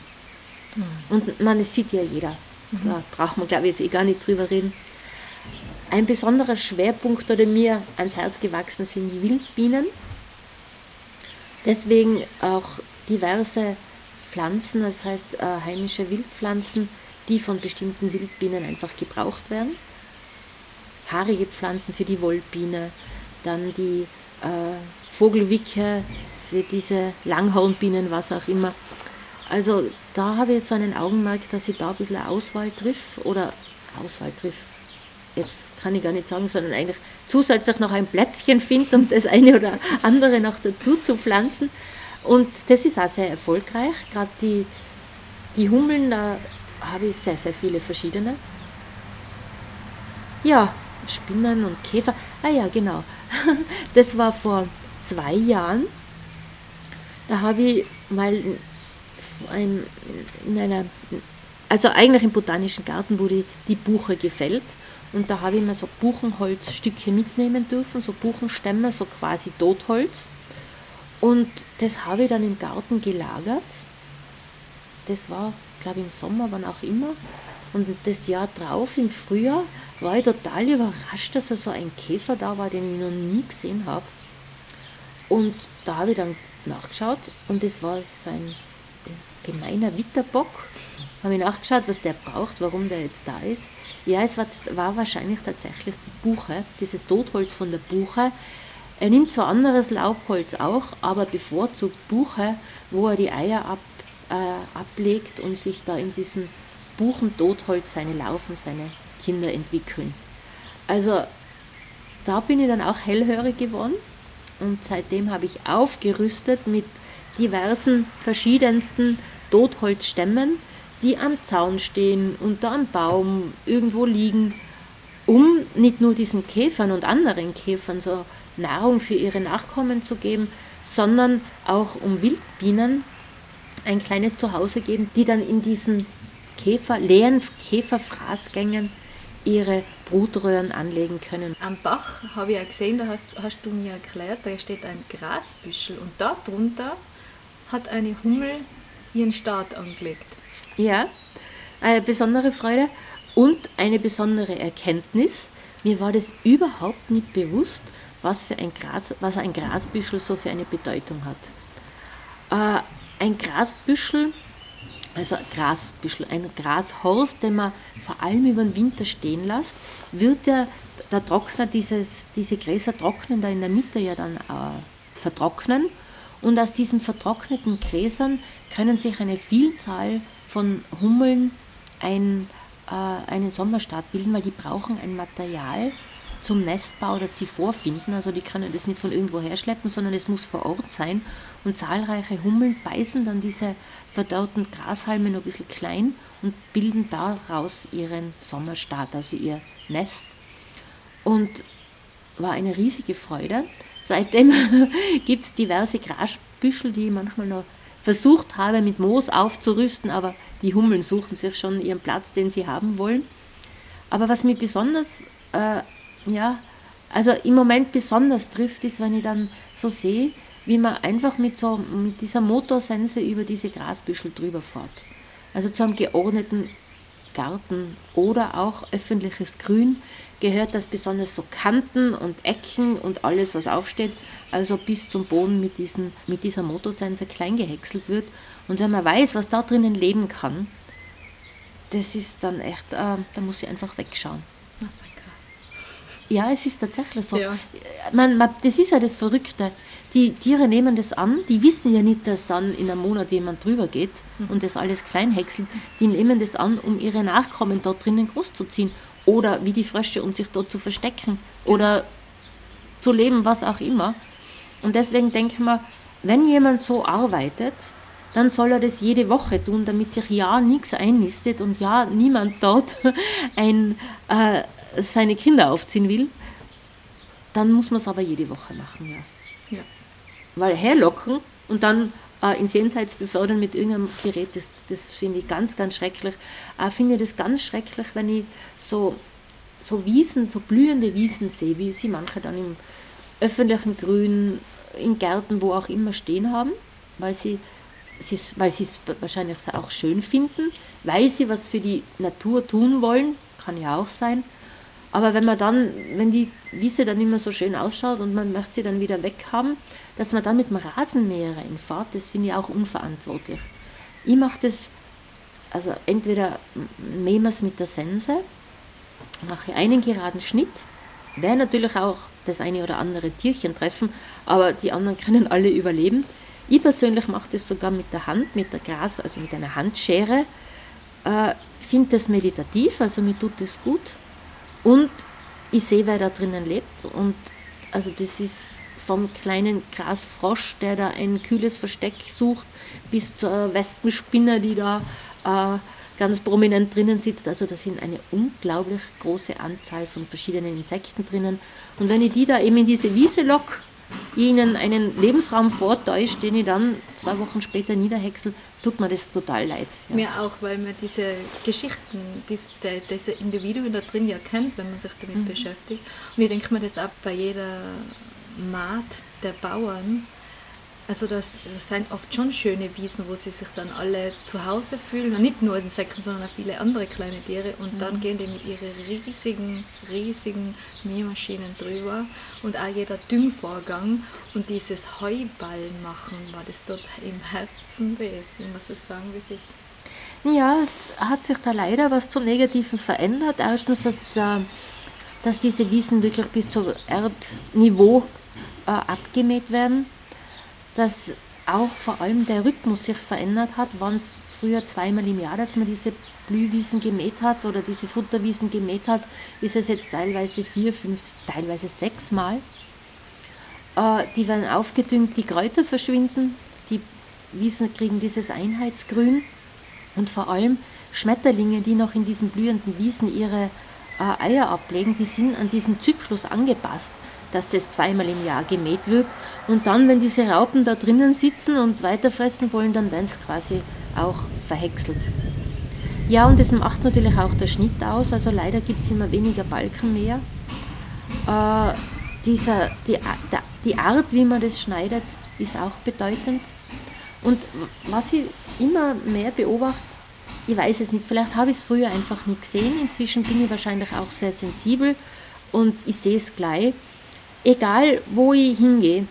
Mhm. Und man, es sieht ja jeder. Da braucht man, glaube ich, jetzt eh gar nicht drüber reden. Ein besonderer Schwerpunkt, der mir ans Herz gewachsen sind die Wildbienen. Deswegen auch diverse Pflanzen, das heißt äh, heimische Wildpflanzen, die von bestimmten Wildbienen einfach gebraucht werden. Haarige Pflanzen für die Wollbiene, dann die äh, Vogelwicke für diese Langhornbienen, was auch immer. Also da habe ich so einen Augenmerk, dass ich da ein bisschen Auswahl triff oder Auswahl triff. Jetzt kann ich gar nicht sagen, sondern eigentlich zusätzlich noch ein Plätzchen finde, um das eine oder andere noch dazu zu pflanzen. Und das ist auch sehr erfolgreich. Gerade die, die Hummeln, da habe ich sehr, sehr viele verschiedene. Ja, Spinnen und Käfer. Ah ja, genau. <laughs> Das war vor zwei Jahren. Da habe ich mal ein, in einer, also eigentlich im Botanischen Garten wurde die Buche gefällt. Und da habe ich mir so Buchenholzstücke mitnehmen dürfen, so Buchenstämme, so quasi Totholz. Und das habe ich dann im Garten gelagert. Das war, glaube ich, im Sommer, wann auch immer. Und das Jahr drauf, im Frühjahr, war ich total überrascht, dass so ein Käfer da war, den ich noch nie gesehen habe. Und da habe ich dann nachgeschaut und es war so ein gemeiner Witterbock. Habe ich nachgeschaut, was der braucht, warum der jetzt da ist. Ja, es war, war wahrscheinlich tatsächlich die Buche, dieses Totholz von der Buche. Er nimmt zwar anderes Laubholz auch, aber bevorzugt Buche, wo er die Eier ab, äh, ablegt und sich da in diesem Buchentotholz seine Laufen, seine Kinder entwickeln. Also da bin ich dann auch hellhörig geworden und seitdem habe ich aufgerüstet mit diversen verschiedensten Totholzstämmen, die am Zaun stehen, unter einem Baum, irgendwo liegen, um nicht nur diesen Käfern und anderen Käfern so Nahrung für ihre Nachkommen zu geben, sondern auch um Wildbienen ein kleines Zuhause geben, die dann in diesen Käfer, leeren Käferfraßgängen ihre Brutröhren anlegen können. Am Bach habe ich ja gesehen, da hast, hast du mir erklärt, da steht ein Grasbüschel und darunter hat eine Hummel ihren Start angelegt. Ja, eine besondere Freude und eine besondere Erkenntnis. Mir war das überhaupt nicht bewusst, was, für ein, Gras, was ein Grasbüschel so für eine Bedeutung hat. Äh, ein Grasbüschel also ein Grasbüschel, ein Grashorst, den man vor allem über den Winter stehen lässt, wird ja, der Trockner, dieses, diese Gräser trocknen da in der Mitte ja dann äh, vertrocknen. Und aus diesen vertrockneten Gräsern können sich eine Vielzahl von Hummeln ein, äh, einen Sommerstart bilden, weil die brauchen ein Material, zum Nestbau, das sie vorfinden. Also die können das nicht von irgendwo her schleppen, sondern es muss vor Ort sein. Und zahlreiche Hummeln beißen dann diese verdorrten Grashalme noch ein bisschen klein und bilden daraus ihren Sommerstart, also ihr Nest. Und war eine riesige Freude. Seitdem <laughs> gibt es diverse Grasbüschel, die ich manchmal noch versucht habe, mit Moos aufzurüsten, aber die Hummeln suchen sich schon ihren Platz, den sie haben wollen. Aber was mich besonders äh, ja, also im Moment besonders trifft, ist, wenn ich dann so sehe, wie man einfach mit, so, mit dieser Motorsense über diese Grasbüschel drüber fährt. Also zu einem geordneten Garten oder auch öffentliches Grün gehört das besonders so Kanten und Ecken und alles, was aufsteht, also bis zum Boden mit, diesen, mit dieser Motorsense klein gehäckselt wird. Und wenn man weiß, was da drinnen leben kann, das ist dann echt, äh, da muss ich einfach wegschauen. Ja, es ist tatsächlich so. Ja. Man, man, das ist ja das Verrückte. Die Tiere nehmen das an, die wissen ja nicht, dass dann in einem Monat jemand drüber geht mhm. und das alles klein häckselt. Die nehmen das an, um ihre Nachkommen dort drinnen großzuziehen. Oder wie die Frösche, um sich dort zu verstecken. Oder zu leben, was auch immer. Und deswegen denke ich mir, wenn jemand so arbeitet, dann soll er das jede Woche tun, damit sich ja nichts einnistet und ja niemand dort <laughs> ein, äh, seine Kinder aufziehen will. Dann muss man es aber jede Woche machen, ja. Ja. Weil herlocken und dann äh, ins Jenseits befördern mit irgendeinem Gerät, das, das finde ich ganz, ganz schrecklich. Ich äh, finde das ganz schrecklich, wenn ich so, so Wiesen, so blühende Wiesen sehe, wie sie manche dann im öffentlichen Grün, in Gärten, wo auch immer stehen haben, weil sie weil sie es wahrscheinlich auch schön finden, weil sie was für die Natur tun wollen, kann ja auch sein. Aber wenn man dann, wenn die Wiese dann immer so schön ausschaut und man möchte sie dann wieder weghaben, dass man dann mit dem Rasenmäher reinfährt, das finde ich auch unverantwortlich. Ich mache das, also entweder mähen wir es mit der Sense, mache einen geraden Schnitt, werde natürlich auch das eine oder andere Tierchen treffen, aber die anderen können alle überleben. Ich persönlich mache das sogar mit der Hand, mit der Gras, also mit einer Handschere. Äh, Finde das meditativ, also mir tut das gut. Und ich sehe, wer da drinnen lebt. Und also das ist vom kleinen Grasfrosch, der da ein kühles Versteck sucht, bis zur Wespenspinne, die da äh, ganz prominent drinnen sitzt. Also da sind eine unglaublich große Anzahl von verschiedenen Insekten drinnen. Und wenn ich die da eben in diese Wiese locke, ihnen einen Lebensraum vortäuscht, den ich dann zwei Wochen später niederhäcksel, tut mir das total leid. Ja. Mir auch, weil man diese Geschichten, diese, diese Individuen da drin ja kennt, wenn man sich damit mhm. beschäftigt. Und ich denke mir das ab bei jeder Maat der Bauern. Also das, das sind oft schon schöne Wiesen, wo sie sich dann alle zu Hause fühlen. Und nicht nur Insekten, sondern auch viele andere kleine Tiere. Und mhm. dann gehen die mit ihren riesigen, riesigen Mähmaschinen drüber. Und auch jeder Düngvorgang und dieses Heuballen machen, war das dort im Herzen weh. Wie muss es sagen, wie es ist. Ja, es hat sich da leider was zum Negativen verändert. Erstens, dass, der, dass diese Wiesen wirklich bis zum Erdniveau äh, abgemäht werden dass auch vor allem der Rhythmus sich verändert hat. Waren es früher zweimal im Jahr, dass man diese Blühwiesen gemäht hat oder diese Futterwiesen gemäht hat, ist es jetzt teilweise vier, fünf, teilweise sechs Mal. Äh, die werden aufgedüngt, die Kräuter verschwinden, die Wiesen kriegen dieses Einheitsgrün und vor allem Schmetterlinge, die noch in diesen blühenden Wiesen ihre äh, Eier ablegen, die sind an diesen Zyklus angepasst dass das zweimal im Jahr gemäht wird. Und dann, wenn diese Raupen da drinnen sitzen und weiterfressen wollen, dann werden sie quasi auch verhäckselt. Ja, und das macht natürlich auch der Schnitt aus. Also leider gibt es immer weniger Balken mehr. Äh, dieser, die, die Art, wie man das schneidet, ist auch bedeutend. Und was ich immer mehr beobachte, ich weiß es nicht, vielleicht habe ich es früher einfach nicht gesehen. Inzwischen bin ich wahrscheinlich auch sehr sensibel und ich sehe es gleich egal wo ich hingehe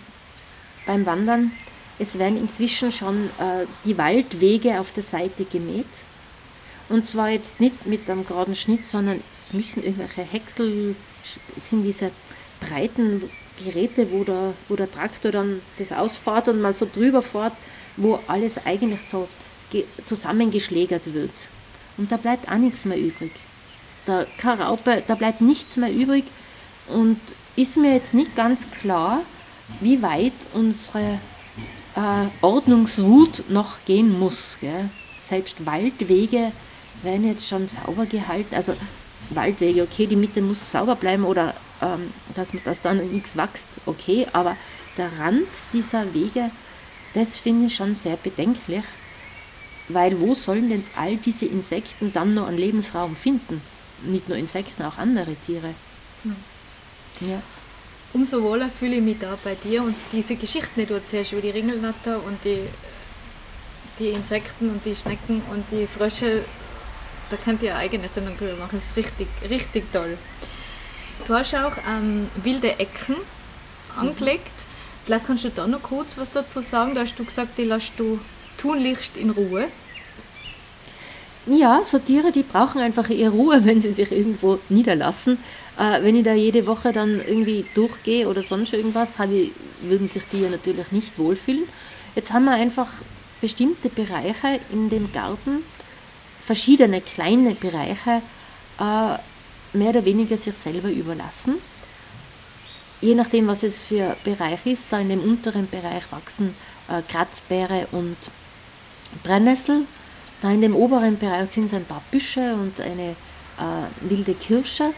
beim Wandern, es werden inzwischen schon äh, die Waldwege auf der Seite gemäht. Und zwar jetzt nicht mit einem geraden Schnitt, sondern es müssen irgendwelche Häcksel, sind diese breiten Geräte, wo der, wo der Traktor dann das ausfährt und mal so drüber fährt, wo alles eigentlich so zusammengeschlägert wird. Und da bleibt auch nichts mehr übrig. Da, Karaupe, da bleibt nichts mehr übrig und ist mir jetzt nicht ganz klar, wie weit unsere äh, Ordnungswut noch gehen muss. Gell? Selbst Waldwege werden jetzt schon sauber gehalten. Also Waldwege, okay, die Mitte muss sauber bleiben oder ähm, dass, dass dann nichts wächst, okay, aber der Rand dieser Wege, das finde ich schon sehr bedenklich, weil wo sollen denn all diese Insekten dann noch einen Lebensraum finden? Nicht nur Insekten, auch andere Tiere. Hm. Ja. Umso wohler fühle ich mich da bei dir und diese Geschichten, die du erzählst über die Ringelnatter und die, die Insekten und die Schnecken und die Frösche, da könnt ihr eine eigene Sendung drüber machen. Das ist richtig, richtig toll. Du hast auch ähm, wilde Ecken angelegt. Mhm. Vielleicht kannst du da noch kurz was dazu sagen. Da hast du gesagt, die lässt du tunlichst in Ruhe. Ja, so Tiere, die brauchen einfach ihre Ruhe, <laughs> wenn sie sich irgendwo niederlassen. Äh, wenn ich da jede Woche dann irgendwie durchgehe oder sonst irgendwas, ich, würden sich die ja natürlich nicht wohlfühlen. Jetzt haben wir einfach bestimmte Bereiche in dem Garten, verschiedene kleine Bereiche, äh, mehr oder weniger sich selber überlassen. Je nachdem, was es für Bereich ist, da in dem unteren Bereich wachsen äh, Kratzbeere und Brennnessel. Da in dem oberen Bereich sind es ein paar Büsche und eine äh, wilde Kirsche.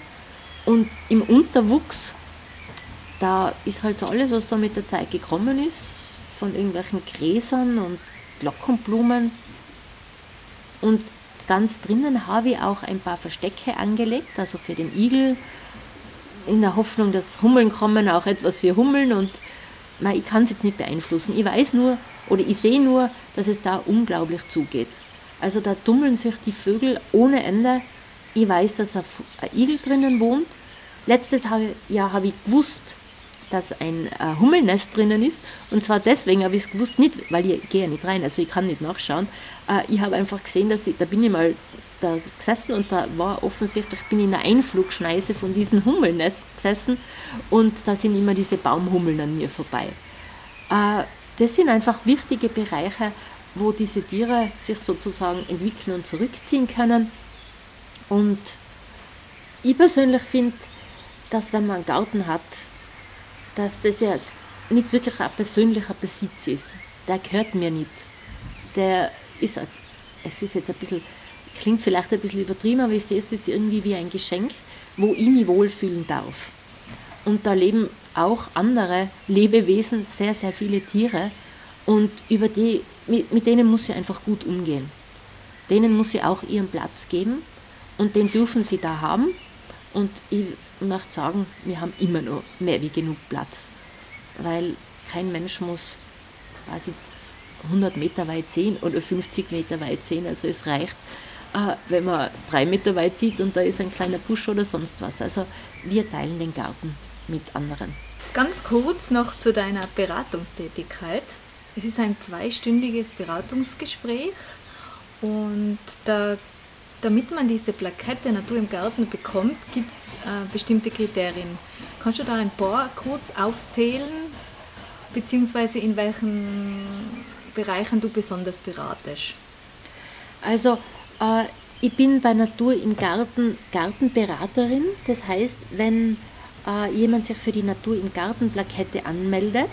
Und im Unterwuchs, da ist halt alles, was da mit der Zeit gekommen ist, von irgendwelchen Gräsern und Glockenblumen. Und ganz drinnen habe ich auch ein paar Verstecke angelegt, also für den Igel, in der Hoffnung, dass Hummeln kommen, auch etwas für Hummeln. Und na, ich kann es jetzt nicht beeinflussen. Ich weiß nur oder ich sehe nur, dass es da unglaublich zugeht. Also da tummeln sich die Vögel ohne Ende. Ich weiß, dass ein Igel drinnen wohnt. Letztes Jahr habe ich gewusst, dass ein äh, Hummelnest drinnen ist. Und zwar deswegen habe ich es gewusst, nicht, weil ich gehe ja nicht rein, also ich kann nicht nachschauen. Äh, ich habe einfach gesehen, dass ich, da bin ich mal da gesessen und da war offensichtlich, bin ich in der Einflugschneise von diesem Hummelnest gesessen und da sind immer diese Baumhummeln an mir vorbei. Äh, das sind einfach wichtige Bereiche, wo diese Tiere sich sozusagen entwickeln und zurückziehen können. Und ich persönlich finde, dass wenn man einen Garten hat, dass das ja nicht wirklich ein persönlicher Besitz ist. Der gehört mir nicht. Der ist, es ist jetzt ein bisschen, klingt vielleicht ein bisschen übertrieben, aber ich sehe es ist irgendwie wie ein Geschenk, wo ich mich wohlfühlen darf. Und da leben auch andere Lebewesen, sehr, sehr viele Tiere. Und über die, mit, mit denen muss ich einfach gut umgehen. Denen muss ich auch ihren Platz geben und den dürfen sie da haben. Und ich möchte sagen, wir haben immer noch mehr wie genug Platz, weil kein Mensch muss quasi 100 Meter weit sehen oder 50 Meter weit sehen. Also es reicht, äh, wenn man drei Meter weit sieht und da ist ein kleiner Busch oder sonst was. Also wir teilen den Garten mit anderen. Ganz kurz noch zu deiner Beratungstätigkeit. Es ist ein zweistündiges Beratungsgespräch und da damit man diese Plakette Natur im Garten bekommt, gibt es äh, bestimmte Kriterien. Kannst du da ein paar kurz aufzählen, beziehungsweise in welchen Bereichen du besonders beratest? Also, äh, ich bin bei Natur im Garten Gartenberaterin. Das heißt, wenn äh, jemand sich für die Natur im Garten Plakette anmeldet,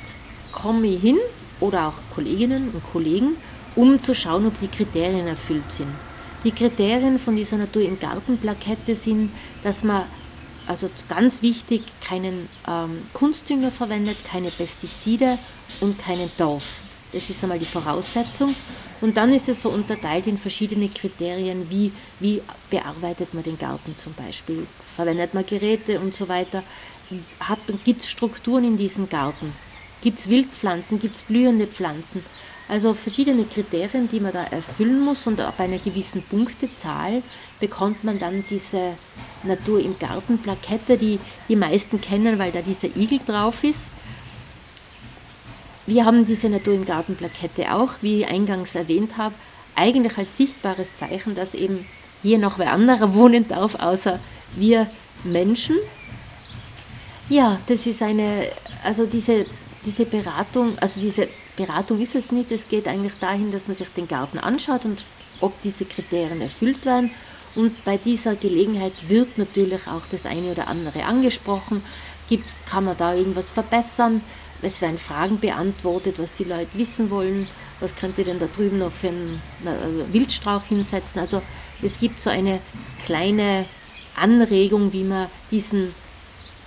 komme ich hin oder auch Kolleginnen und Kollegen, um zu schauen, ob die Kriterien erfüllt sind. Die Kriterien von dieser Natur im Garten-Plakette sind, dass man, also ganz wichtig, keinen ähm, Kunstdünger verwendet, keine Pestizide und keinen Dorf. Das ist einmal die Voraussetzung. Und dann ist es so unterteilt in verschiedene Kriterien, wie, wie bearbeitet man den Garten zum Beispiel, verwendet man Geräte und so weiter. Gibt es Strukturen in diesem Garten? Gibt es Wildpflanzen? Gibt es blühende Pflanzen? Also verschiedene Kriterien, die man da erfüllen muss und ab einer gewissen Punktezahl bekommt man dann diese Natur im Garten Plakette, die die meisten kennen, weil da dieser Igel drauf ist. Wir haben diese Natur im Garten Plakette auch, wie ich eingangs erwähnt habe, eigentlich als sichtbares Zeichen, dass eben hier noch wer anderer <laughs> wohnen darf, außer wir Menschen. Ja, das ist eine, also diese, diese Beratung, also diese Beratung ist es nicht. Es geht eigentlich dahin, dass man sich den Garten anschaut und ob diese Kriterien erfüllt werden. Und bei dieser Gelegenheit wird natürlich auch das eine oder andere angesprochen. Gibt's, kann man da irgendwas verbessern? Es werden Fragen beantwortet, was die Leute wissen wollen. Was könnt ihr denn da drüben noch für einen Wildstrauch hinsetzen? Also es gibt so eine kleine Anregung, wie man diesen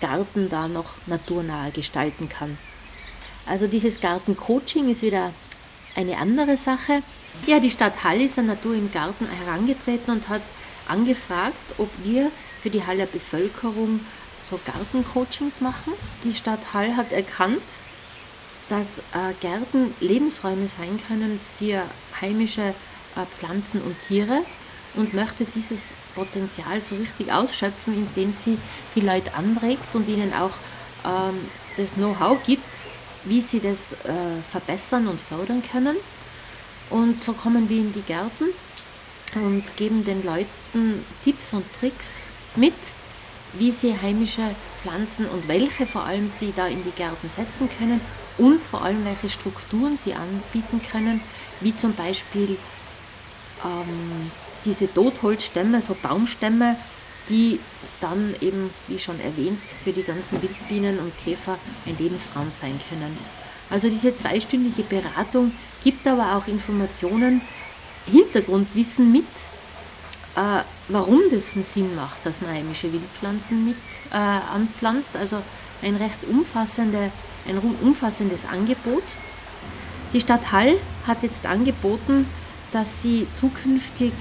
Garten da noch naturnahe gestalten kann. Also dieses Gartencoaching ist wieder eine andere Sache. Ja, die Stadt Hall ist an Natur im Garten herangetreten und hat angefragt, ob wir für die Haller Bevölkerung so Gartencoachings machen. Die Stadt Hall hat erkannt, dass äh, Gärten Lebensräume sein können für heimische äh, Pflanzen und Tiere und möchte dieses Potenzial so richtig ausschöpfen, indem sie die Leute anregt und ihnen auch ähm, das Know-how gibt, wie sie das äh, verbessern und fördern können. Und so kommen wir in die Gärten und geben den Leuten Tipps und Tricks mit, wie sie heimische Pflanzen und welche vor allem sie da in die Gärten setzen können und vor allem welche Strukturen sie anbieten können, wie zum Beispiel ähm, diese Totholzstämme, so Baumstämme, die dann eben, wie schon erwähnt, für die ganzen Wildbienen und Käfer ein Lebensraum sein können. Also diese zweistündige Beratung gibt aber auch Informationen, Hintergrundwissen mit, äh, warum das einen Sinn macht, dass man heimische Wildpflanzen mit äh, anpflanzt. Also ein recht umfassende, ein umfassendes Angebot. Die Stadt Hall hat jetzt angeboten, dass sie zukünftig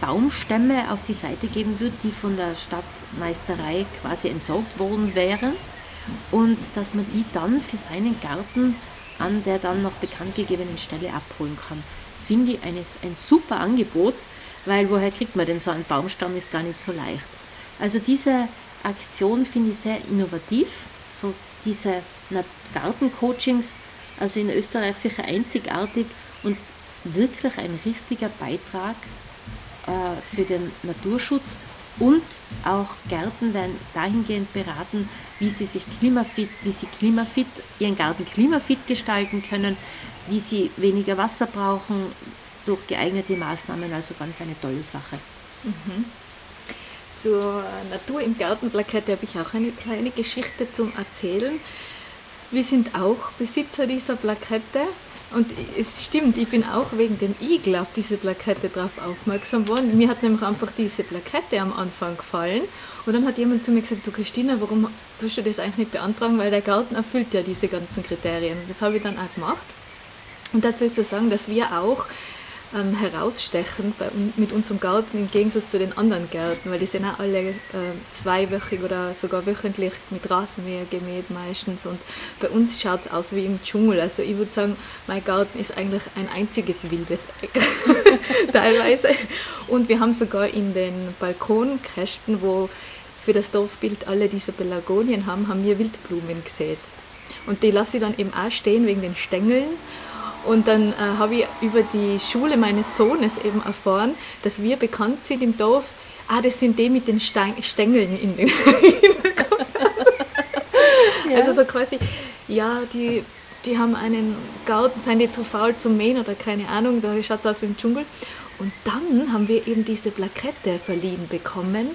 Baumstämme auf die Seite geben wird, die von der Stadtmeisterei quasi entsorgt worden wären und dass man die dann für seinen Garten an der dann noch bekannt gegebenen Stelle abholen kann. Finde ich eines, ein super Angebot, weil woher kriegt man denn so einen Baumstamm, ist gar nicht so leicht. Also diese Aktion finde ich sehr innovativ, so diese Gartencoachings, also in Österreich sicher einzigartig und wirklich ein richtiger Beitrag äh, für den Naturschutz und auch Gärten werden dahingehend beraten, wie sie sich klimafit, wie sie klimafit, ihren Garten klimafit gestalten können, wie sie weniger Wasser brauchen durch geeignete Maßnahmen. Also ganz eine tolle Sache. Mhm. Zur Natur im Gartenplakette habe ich auch eine kleine Geschichte zum Erzählen. Wir sind auch Besitzer dieser Plakette und es stimmt, ich bin auch wegen dem Igel auf diese Plakette drauf aufmerksam worden. Mir hat nämlich einfach diese Plakette am Anfang gefallen. Und dann hat jemand zu mir gesagt, du Christina, warum tust du das eigentlich nicht beantragen, weil der Garten erfüllt ja diese ganzen Kriterien. Das habe ich dann auch gemacht. Und dazu ist zu sagen, dass wir auch ähm, herausstechen bei, mit unserem Garten im Gegensatz zu den anderen Gärten, weil die sind auch alle äh, zweiwöchig oder sogar wöchentlich mit Rasenmäher gemäht meistens und bei uns schaut es aus wie im Dschungel. Also ich würde sagen, mein Garten ist eigentlich ein einziges wildes Eck <laughs> teilweise und wir haben sogar in den Balkonkästen, wo für das Dorfbild alle diese Pelagonien haben, haben wir Wildblumen gesät. Und die lasse ich dann eben auch stehen wegen den Stängeln und dann äh, habe ich über die Schule meines Sohnes eben erfahren, dass wir bekannt sind im Dorf. Ah, das sind die mit den Stein Stängeln in den <laughs> ja. Also so quasi, ja, die, die haben einen Garten, seien die zu faul zum Mähen oder keine Ahnung, da schaut es aus wie im Dschungel. Und dann haben wir eben diese Plakette verliehen bekommen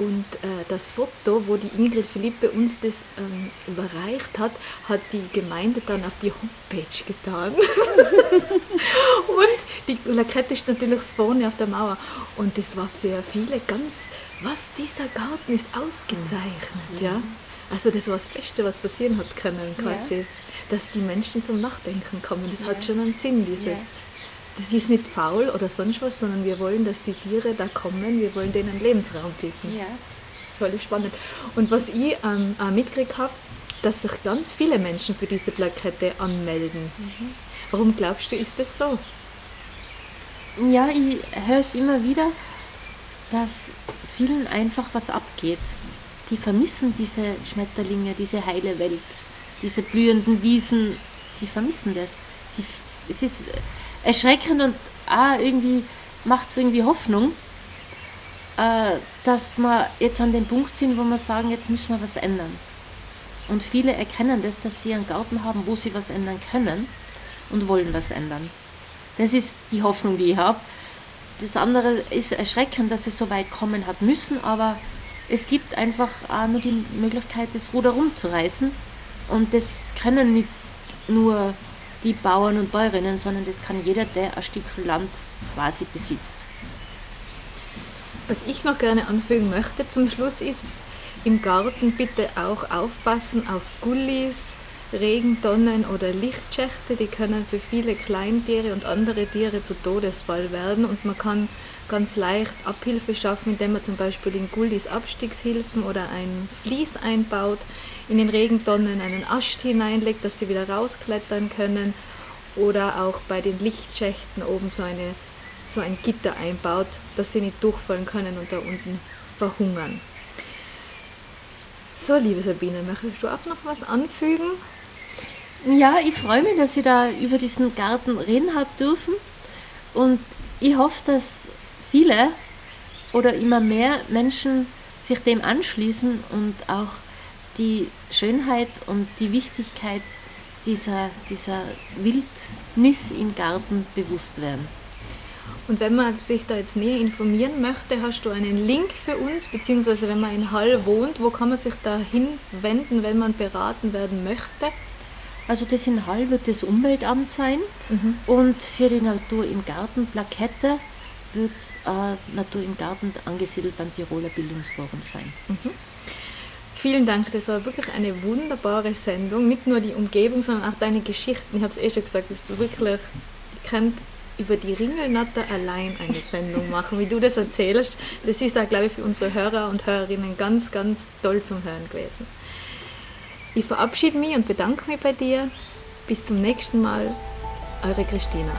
und äh, das Foto, wo die Ingrid Philippe uns das ähm, überreicht hat, hat die Gemeinde dann auf die Homepage getan. <laughs> und die Plakette ist natürlich vorne auf der Mauer. Und das war für viele ganz, was dieser Garten ist ausgezeichnet. Mhm. Ja? Also das war das Beste, was passieren hat können, quasi. Ja. Dass die Menschen zum Nachdenken kommen. Das ja. hat schon einen Sinn, dieses. Ja das ist nicht faul oder sonst was, sondern wir wollen, dass die Tiere da kommen, wir wollen denen Lebensraum bieten. Ja. Das ist völlig spannend. Und was ich ähm, auch mitgekriegt habe, dass sich ganz viele Menschen für diese Plakette anmelden. Mhm. Warum glaubst du, ist das so? Ja, ich höre es immer wieder, dass vielen einfach was abgeht. Die vermissen diese Schmetterlinge, diese heile Welt, diese blühenden Wiesen, die vermissen das. Sie, es ist erschreckend und ah, irgendwie macht es irgendwie Hoffnung, äh, dass wir jetzt an dem Punkt sind, wo wir sagen, jetzt müssen wir was ändern. Und viele erkennen das, dass sie einen Garten haben, wo sie was ändern können und wollen was ändern. Das ist die Hoffnung, die ich habe. Das andere ist erschreckend, dass es so weit kommen hat müssen, aber es gibt einfach auch nur die Möglichkeit, das Ruder rumzureißen. Und das können nicht nur die Bauern und Bäuerinnen, sondern das kann jeder, der ein Stück Land quasi besitzt. Was ich noch gerne anfügen möchte zum Schluss ist, im Garten bitte auch aufpassen auf Gullis, Regentonnen oder Lichtschächte, die können für viele Kleintiere und andere Tiere zu Todesfall werden und man kann ganz leicht Abhilfe schaffen, indem man zum Beispiel in Gullis Abstiegshilfen oder ein Vlies einbaut, in den Regentonnen einen Ast hineinlegt, dass sie wieder rausklettern können oder auch bei den Lichtschächten oben so, eine, so ein Gitter einbaut, dass sie nicht durchfallen können und da unten verhungern. So, liebe Sabine, möchtest du auch noch was anfügen? Ja, ich freue mich, dass ich da über diesen Garten reden habe dürfen. Und ich hoffe, dass viele oder immer mehr Menschen sich dem anschließen und auch die Schönheit und die Wichtigkeit dieser, dieser Wildnis im Garten bewusst werden. Und wenn man sich da jetzt näher informieren möchte, hast du einen Link für uns, beziehungsweise wenn man in Hall wohnt, wo kann man sich da hinwenden, wenn man beraten werden möchte? Also das in Hall wird das Umweltamt sein mhm. und für die Natur im Garten Plakette wird es äh, Natur im Garten angesiedelt beim Tiroler Bildungsforum sein. Mhm. Vielen Dank, das war wirklich eine wunderbare Sendung. Nicht nur die Umgebung, sondern auch deine Geschichten. Ich habe es eh schon gesagt, das ist wirklich, ich kann über die Ringelnatter allein eine Sendung machen, wie du das erzählst. Das ist auch, glaube ich, für unsere Hörer und Hörerinnen ganz, ganz toll zum Hören gewesen. Ich verabschiede mich und bedanke mich bei dir. Bis zum nächsten Mal, eure Christina.